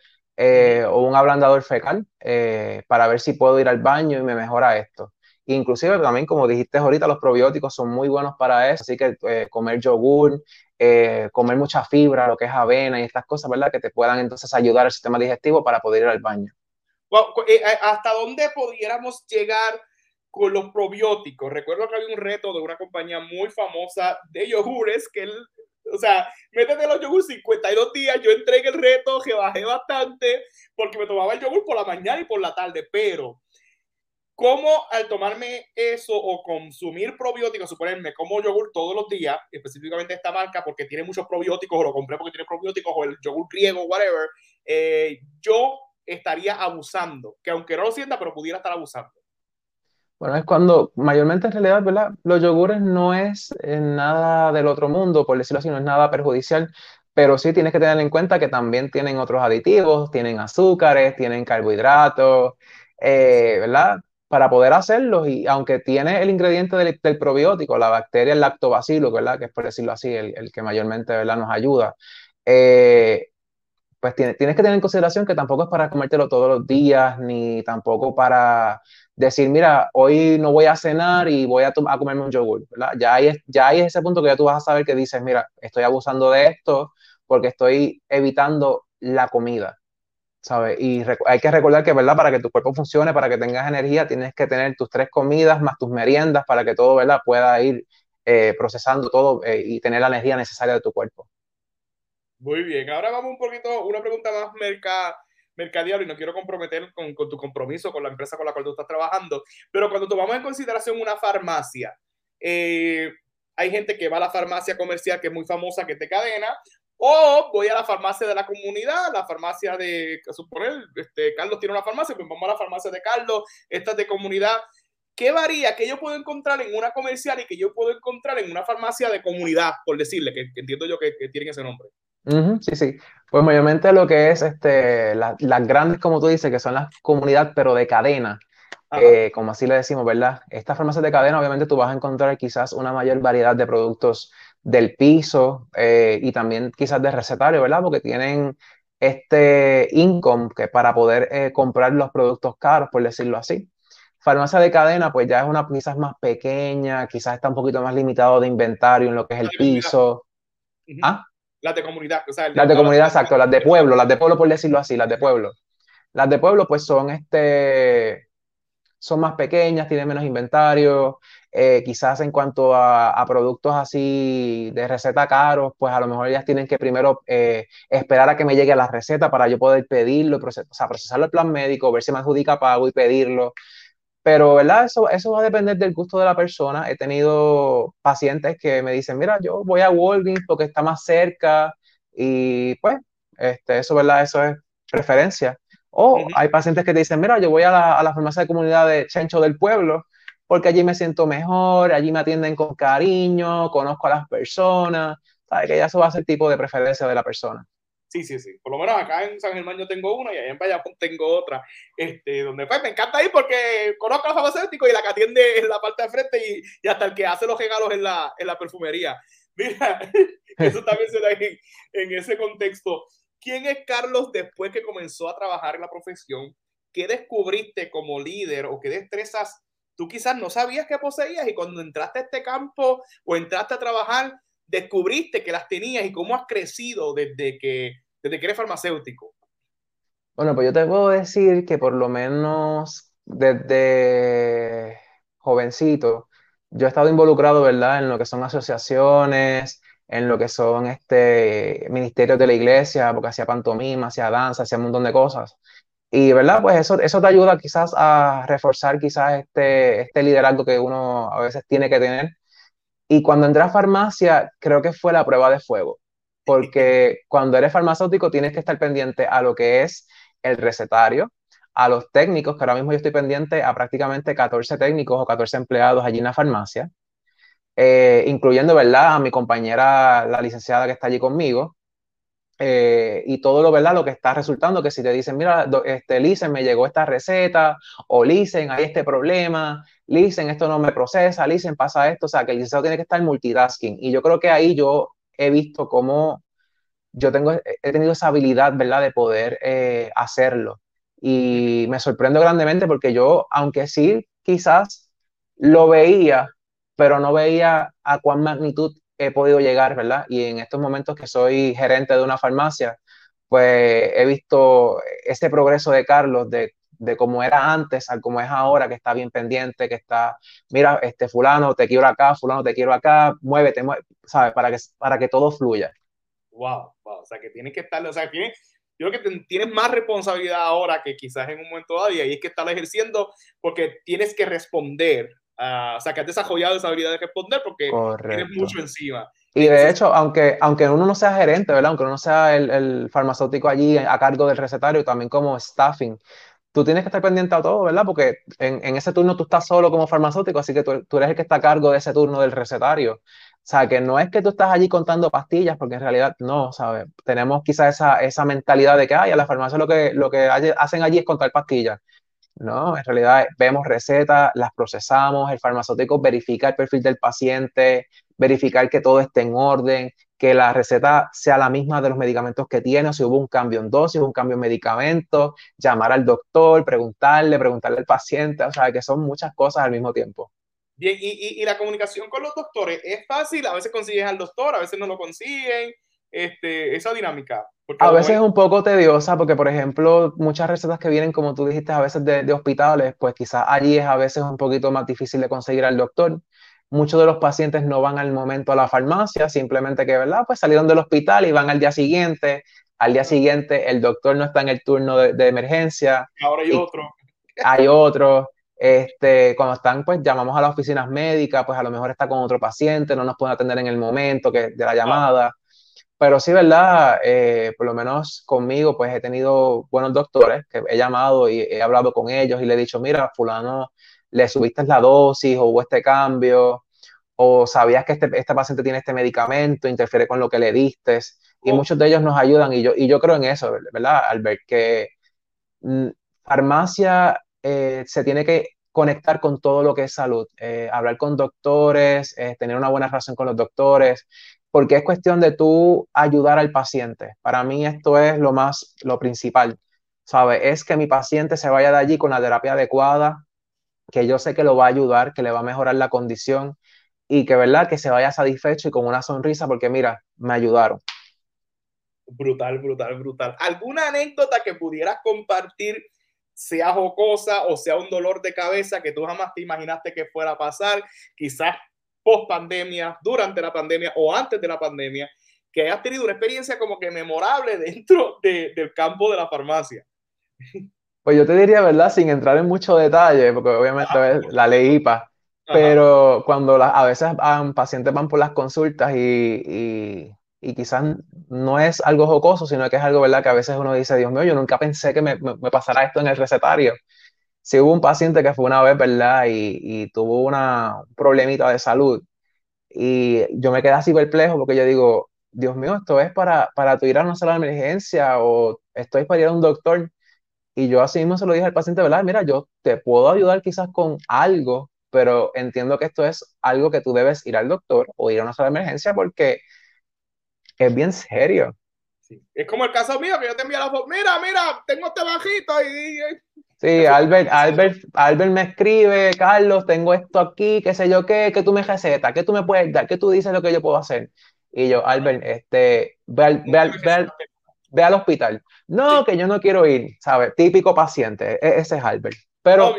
eh, o un ablandador fecal eh, para ver si puedo ir al baño y me mejora esto. Inclusive también, como dijiste ahorita, los probióticos son muy buenos para eso, así que eh, comer yogur, comer mucha fibra, lo que es avena y estas cosas, ¿verdad? Que te puedan entonces ayudar al sistema digestivo para poder ir al baño. ¿Hasta dónde pudiéramos llegar con los probióticos? Recuerdo que había un reto de una compañía muy famosa de yogures que él o sea, métete los yogur 52 días. Yo entré en el reto, que bajé bastante, porque me tomaba el yogur por la mañana y por la tarde. Pero, ¿cómo al tomarme eso o consumir probióticos, suponerme como yogur todos los días, específicamente esta marca, porque tiene muchos probióticos, o lo compré porque tiene probióticos, o el yogur griego, whatever, eh, yo estaría abusando, que aunque no lo sienta, pero pudiera estar abusando. Bueno, es cuando mayormente en realidad, ¿verdad? Los yogures no es nada del otro mundo, por decirlo así, no es nada perjudicial, pero sí tienes que tener en cuenta que también tienen otros aditivos, tienen azúcares, tienen carbohidratos, eh, ¿verdad? Para poder hacerlos, y aunque tiene el ingrediente del, probiótico, la bacteria, el lactobacillus, ¿verdad? Que es por decirlo así, el, que mayormente, ¿verdad? Nos ayuda. Eh, pues tienes, que tener en consideración que tampoco es para comértelo todos los días, ni tampoco para decir, mira, hoy no voy a cenar y voy a, a comerme un yogur, ¿verdad? Ya hay, ya hay ese punto que ya tú vas a saber que dices, mira, estoy abusando de esto porque estoy evitando la comida, ¿sabes? Y hay que recordar que, ¿verdad? Para que tu cuerpo funcione, para que tengas energía, tienes que tener tus tres comidas más tus meriendas para que todo, ¿verdad? Pueda ir eh, procesando todo eh, y tener la energía necesaria de tu cuerpo. Muy bien, ahora vamos un poquito, una pregunta más mercado mercadial y no quiero comprometer con, con, tu compromiso con la empresa con la cual tú estás trabajando, pero cuando tomamos en consideración una farmacia, eh, hay gente que va a la farmacia comercial que es muy famosa, que te cadena, o voy a la farmacia de la comunidad, la farmacia de, suponer, este, Carlos tiene una farmacia, pues vamos a la farmacia de Carlos, esta es de comunidad. ¿Qué varía que yo puedo encontrar en una comercial y que yo puedo encontrar en una farmacia de comunidad, por decirle, que, entiendo yo que, que tienen ese nombre? Sí, sí. Pues mayormente lo que es este, las grandes, como tú dices, que son las comunidades, pero de cadena, eh, como así le decimos, ¿verdad? Estas farmacias de cadena, obviamente tú vas a encontrar quizás una mayor variedad de productos del piso eh, y también quizás de recetario, ¿verdad? Porque tienen este income que para poder eh, comprar los productos caros, por decirlo así. Farmacia de cadena, pues ya es una quizás más pequeña, quizás está un poquito más limitado de inventario en lo que es el piso. ¿Ah? Las de comunidad, o sea, las de comunidad, exacto, las de pueblo, las de pueblo por decirlo así, las de pueblo. Las de pueblo pues son este, son más pequeñas, tienen menos inventario, eh, quizás en cuanto a, productos así de receta caros, pues a lo mejor ellas tienen que primero eh, esperar a que me llegue la receta para yo poder pedirlo, o sea, procesarlo el plan médico, ver si me adjudica pago y pedirlo. Pero, ¿verdad? Eso, eso va a depender del gusto de la persona. He tenido pacientes que me dicen, mira, yo voy a Walgreens porque está más cerca y pues, este, eso, ¿verdad? Eso es preferencia. O hay pacientes que te dicen, mira, yo voy a la, a la farmacia de comunidad de Chencho del Pueblo porque allí me siento mejor, allí me atienden con cariño, conozco a las personas, ¿sabes? Que ya eso va a ser tipo de preferencia de la persona. Sí, sí, sí. Por lo menos acá en San Germán yo tengo una y allá en Bayamón tengo otra, este, donde pues me encanta ir porque conozco a los farmacéuticos y la que atiende en la parte de frente y, y hasta el que hace los regalos en la, en la perfumería. Mira, eso también se da en, en ese contexto. ¿Quién es Carlos después que comenzó a trabajar en la profesión? ¿Qué descubriste como líder o qué destrezas tú quizás no sabías que poseías y cuando entraste a este campo o entraste a trabajar, descubriste que las tenías y cómo has crecido desde que, desde que eres farmacéutico? Bueno, pues yo te puedo decir que por lo menos desde jovencito, yo he estado involucrado, ¿verdad?, en lo que son asociaciones, en lo que son este, ministerios de la iglesia, porque hacía pantomima, hacía danza, hacía un montón de cosas. Y, ¿verdad? Pues eso, eso te ayuda quizás a reforzar quizás este, este liderazgo que uno a veces tiene que tener y cuando entré a farmacia, creo que fue la prueba de fuego, porque cuando eres farmacéutico tienes que estar pendiente a lo que es el recetario, a los técnicos, que ahora mismo yo estoy pendiente a prácticamente 14 técnicos o 14 empleados allí en la farmacia, eh, incluyendo, ¿verdad?, a mi compañera, la licenciada que está allí conmigo, eh, y todo lo, ¿verdad? Lo que está resultando, que si te dicen, mira, este, Lisen, me llegó esta receta, o Lisen, hay este problema, Lisen, esto no me procesa, Lisen, pasa esto, o sea, que el licenciado tiene que estar multitasking. Y yo creo que ahí yo he visto cómo yo tengo, he tenido esa habilidad, ¿verdad?, de poder eh, hacerlo. Y me sorprendo grandemente porque yo, aunque sí, quizás lo veía, pero no veía a cuán magnitud he podido llegar, ¿verdad? Y en estos momentos que soy gerente de una farmacia, pues he visto ese progreso de Carlos, de, de cómo era antes a cómo es ahora, que está bien pendiente, que está, mira, este fulano, te quiero acá, fulano, te quiero acá, muévete, ¿sabes? Para que, para que todo fluya. Wow, wow, o sea, que tienes que estar, o sea, tienes, yo creo que tienes más responsabilidad ahora que quizás en un momento dado y ahí es que estás ejerciendo porque tienes que responder o sea, que has desarrollado esa habilidad de responder porque tienes mucho encima. Y de hecho, aunque, aunque uno no sea gerente, ¿verdad? Aunque uno no sea el, el, farmacéutico allí a cargo del recetario, también como staffing, tú tienes que estar pendiente a todo, ¿verdad? Porque en, en ese turno tú estás solo como farmacéutico, así que tú, tú, eres el que está a cargo de ese turno del recetario. O sea, que no es que tú estás allí contando pastillas, porque en realidad no, ¿sabes? Tenemos quizás esa, esa mentalidad de que, ay, a la farmacia lo que, lo que hacen allí es contar pastillas No, en realidad vemos recetas, las procesamos, el farmacéutico verifica el perfil del paciente, verificar que todo esté en orden, que la receta sea la misma de los medicamentos que tiene, o si hubo un cambio en dosis, un cambio en medicamento, llamar al doctor, preguntarle, preguntarle al paciente, o sea, que son muchas cosas al mismo tiempo. Bien, y, y, la comunicación con los doctores es fácil, a veces consigues al doctor, a veces no lo consiguen, este, esa dinámica. A veces es un poco tediosa porque, por ejemplo, muchas recetas que vienen, como tú dijiste, a veces de, de hospitales, pues quizás allí es a veces un poquito más difícil de conseguir al doctor muchos de los pacientes no van al momento a la farmacia, simplemente que, ¿verdad? Pues salieron del hospital y van al día siguiente. Al día siguiente el doctor no está en el turno de, emergencia. Ahora hay otro. Hay otro. Este, cuando están, pues llamamos a las oficinas médicas, pues a lo mejor está con otro paciente, no nos pueden atender en el momento que, de la llamada. Pero sí, ¿verdad? Eh, por lo menos conmigo, pues he tenido buenos doctores que he llamado y he hablado con ellos y le he dicho, mira, fulano le subiste la dosis o hubo este cambio, o sabías que este, este, paciente tiene este medicamento, interfiere con lo que le diste, y oh. muchos de ellos nos ayudan, y yo, y yo creo en eso, ¿verdad, Albert? Que mm, farmacia eh, se tiene que conectar con todo lo que es salud, eh, hablar con doctores, eh, tener una buena relación con los doctores, porque es cuestión de tú ayudar al paciente. Para mí esto es lo más, lo principal, ¿sabes? Es que mi paciente se vaya de allí con la terapia adecuada, que yo sé que lo va a ayudar, que le va a mejorar la condición y que, ¿verdad? Que se vaya satisfecho y con una sonrisa porque, mira, me ayudaron. Brutal, brutal, brutal. ¿Alguna anécdota que pudieras compartir, sea jocosa o sea un dolor de cabeza que tú jamás te imaginaste que fuera a pasar, quizás post pandemia, durante la pandemia o antes de la pandemia, que hayas tenido una experiencia como que memorable dentro del campo de la farmacia? Pues yo te diría, ¿verdad? Sin entrar en mucho detalle, porque obviamente la ley IPA, pero cuando a veces pacientes van por las consultas y, y, quizás no es algo jocoso, sino que es algo, ¿verdad? Que a veces uno dice, Dios mío, yo nunca pensé que me, me, pasara esto en el recetario. Si hubo un paciente que fue una vez, ¿verdad? Y, y tuvo una, un problemita de salud y yo me quedé así perplejo porque yo digo, Dios mío, esto es para, para ir a una sala de emergencia o esto es para ir a un doctor. Y yo así mismo se lo dije al paciente, ¿verdad? Mira, yo te puedo ayudar quizás con algo, pero entiendo que esto es algo que tú debes ir al doctor o ir a una sala de emergencia porque es bien serio. Sí. Es como el caso mío, que yo te envío la foto, mira, mira, tengo este bajito y... Sí, Albert, Albert, Albert me escribe, Carlos, tengo esto aquí, qué sé yo qué, que tú me recetas, que tú me puedes dar, que tú dices lo que yo puedo hacer. Y yo, Albert, este, ve al, ve al, ve al hospital. No, que yo no quiero ir, ¿sabes? Típico paciente, e-, ese es Albert. Pero,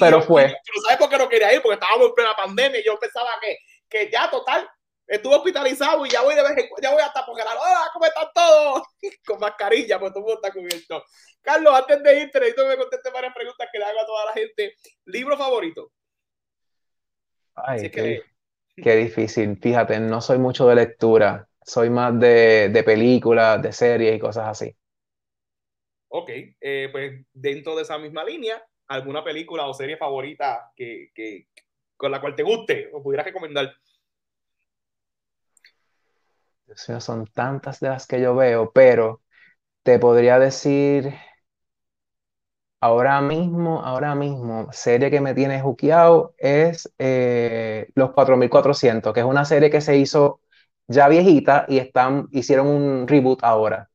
pero fue. Pero ¿sabes por qué no quería ir? Porque estábamos en plena pandemia y yo pensaba que, que ya, total, estuve hospitalizado y ya voy de vez en ya voy hasta porque la hora, ¿cómo están todos? Con mascarilla, pues todo el mundo está cubierto. Carlos, antes de irte, necesito que me conteste varias preguntas que le hago a toda la gente. ¿Libro favorito? Ay, qué, qué difícil. Fíjate, no soy mucho de lectura soy más de, de películas, de series y cosas así. Ok, eh, pues dentro de esa misma línea, ¿alguna película o serie favorita que, que, con la cual te guste o pudieras recomendar? Son tantas de las que yo veo, pero te podría decir ahora mismo, ahora mismo, serie que me tiene juqueado es eh, Los 4400, que es una serie que se hizo ya viejita y están, hicieron un reboot ahora.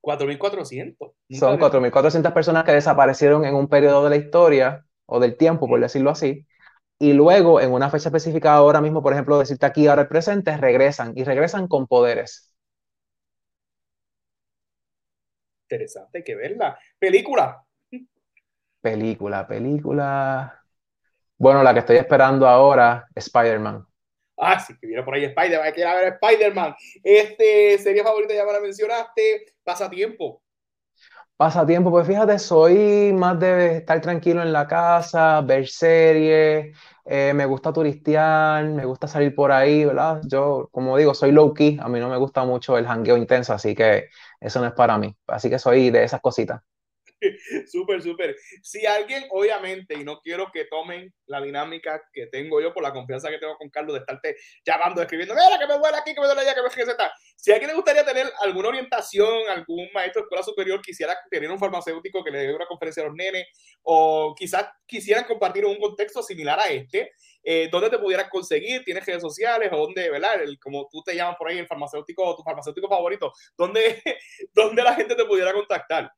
4.400. Son 4.400 personas que desaparecieron en un periodo de la historia o del tiempo, por decirlo así, y luego en una fecha específica ahora mismo, por ejemplo, decirte aquí ahora el presente, regresan y regresan con poderes. Interesante, hay que verla. Película. Película, película. Bueno, la que estoy esperando ahora, Spider-Man. Ah, sí, que viene por ahí Spider-Man, que ver Spider-Man. Este, serie favorita, ya me la mencionaste. Pasatiempo. Pasatiempo, pues fíjate, soy más de estar tranquilo en la casa, ver series, eh, me gusta turistear, me gusta salir por ahí, ¿verdad? Yo, como digo, soy low key, a mí no me gusta mucho el jangueo intenso, así que eso no es para mí. Así que soy de esas cositas. súper, súper. Si alguien, obviamente, y no quiero que tomen la dinámica que tengo yo por la confianza que tengo con Carlos de estarte llamando, escribiendo, mira, que me duele aquí, que me duele allá, que me está. Si a alguien le gustaría tener alguna orientación, algún maestro de escuela superior quisiera tener un farmacéutico que le dé una conferencia a los nenes, o quizás quisieran compartir un contexto similar a este, eh, ¿dónde te pudieras conseguir? ¿Tienes redes sociales? ¿O dónde, verdad? El, como tú te llamas por ahí, el farmacéutico, tu farmacéutico favorito, ¿dónde, ¿dónde la gente te pudiera contactar?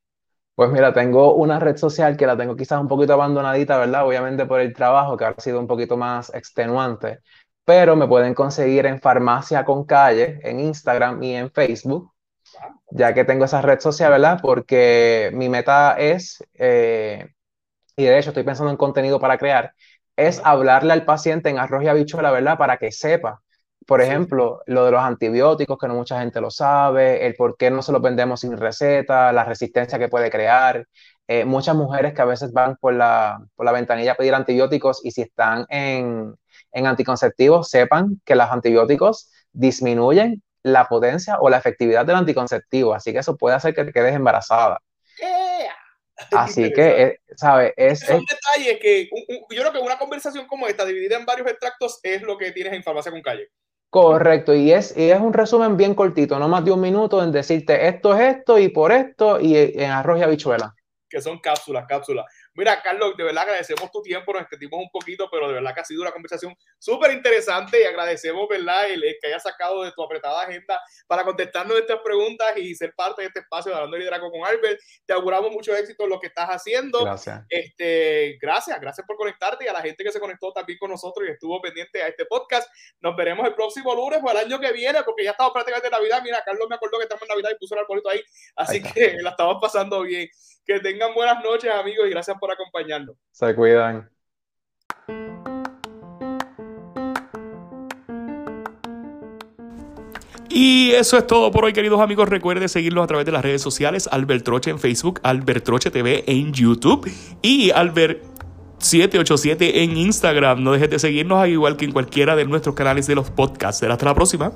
Pues mira, tengo una red social que la tengo quizás un poquito abandonadita, ¿verdad? Obviamente por el trabajo, que ha sido un poquito más extenuante, pero me pueden conseguir en Farmacia con Calle, en Instagram y en Facebook, ya que tengo esa red social, ¿verdad? Porque mi meta es, eh, y de hecho estoy pensando en contenido para crear, es hablarle al paciente en arroz y habichuela, ¿verdad? Para que sepa por ejemplo, lo de los antibióticos, que no mucha gente lo sabe, el por qué no se los vendemos sin receta, la resistencia que puede crear. Eh, muchas mujeres que a veces van por la, por la ventanilla a pedir antibióticos y si están en, en anticonceptivos, sepan que los antibióticos disminuyen la potencia o la efectividad del anticonceptivo, así que eso puede hacer que te quedes embarazada. Así que, eh, ¿sabes? Es, Son detalles que yo creo que una conversación como esta, dividida en varios extractos, es lo que tienes en Farmacia con Calle. Correcto, y es, y es un resumen bien cortito, no más de un minuto en decirte esto es esto y por esto y en arroz y habichuela. Que son cápsulas, cápsulas. Mira, Carlos, de verdad agradecemos tu tiempo, nos extendimos un poquito, pero de verdad que ha sido una conversación súper interesante y agradecemos, ¿verdad?, el, que hayas sacado de tu apretada agenda para contestarnos estas preguntas y ser parte de este espacio de Hablando de Liderazgo con Albert. Te auguramos mucho éxito en lo que estás haciendo. Gracias. Este, gracias, gracias por conectarte y a la gente que se conectó también con nosotros y estuvo pendiente a este podcast. Nos veremos el próximo lunes o el año que viene, porque ya estamos prácticamente en Navidad. Mira, Carlos me acordó que estamos en Navidad y puso el arbolito ahí, así que la estamos pasando bien. Que tengan buenas noches, amigos, y gracias por acompañarnos. Se cuidan. Y eso es todo por hoy, queridos amigos. Recuerden seguirlos a través de las redes sociales. Albert Troche en Facebook, Albert Troche TV en YouTube y Albert 787 en Instagram. No dejes de seguirnos, al igual que en cualquiera de nuestros canales de los podcasts. Será hasta la próxima.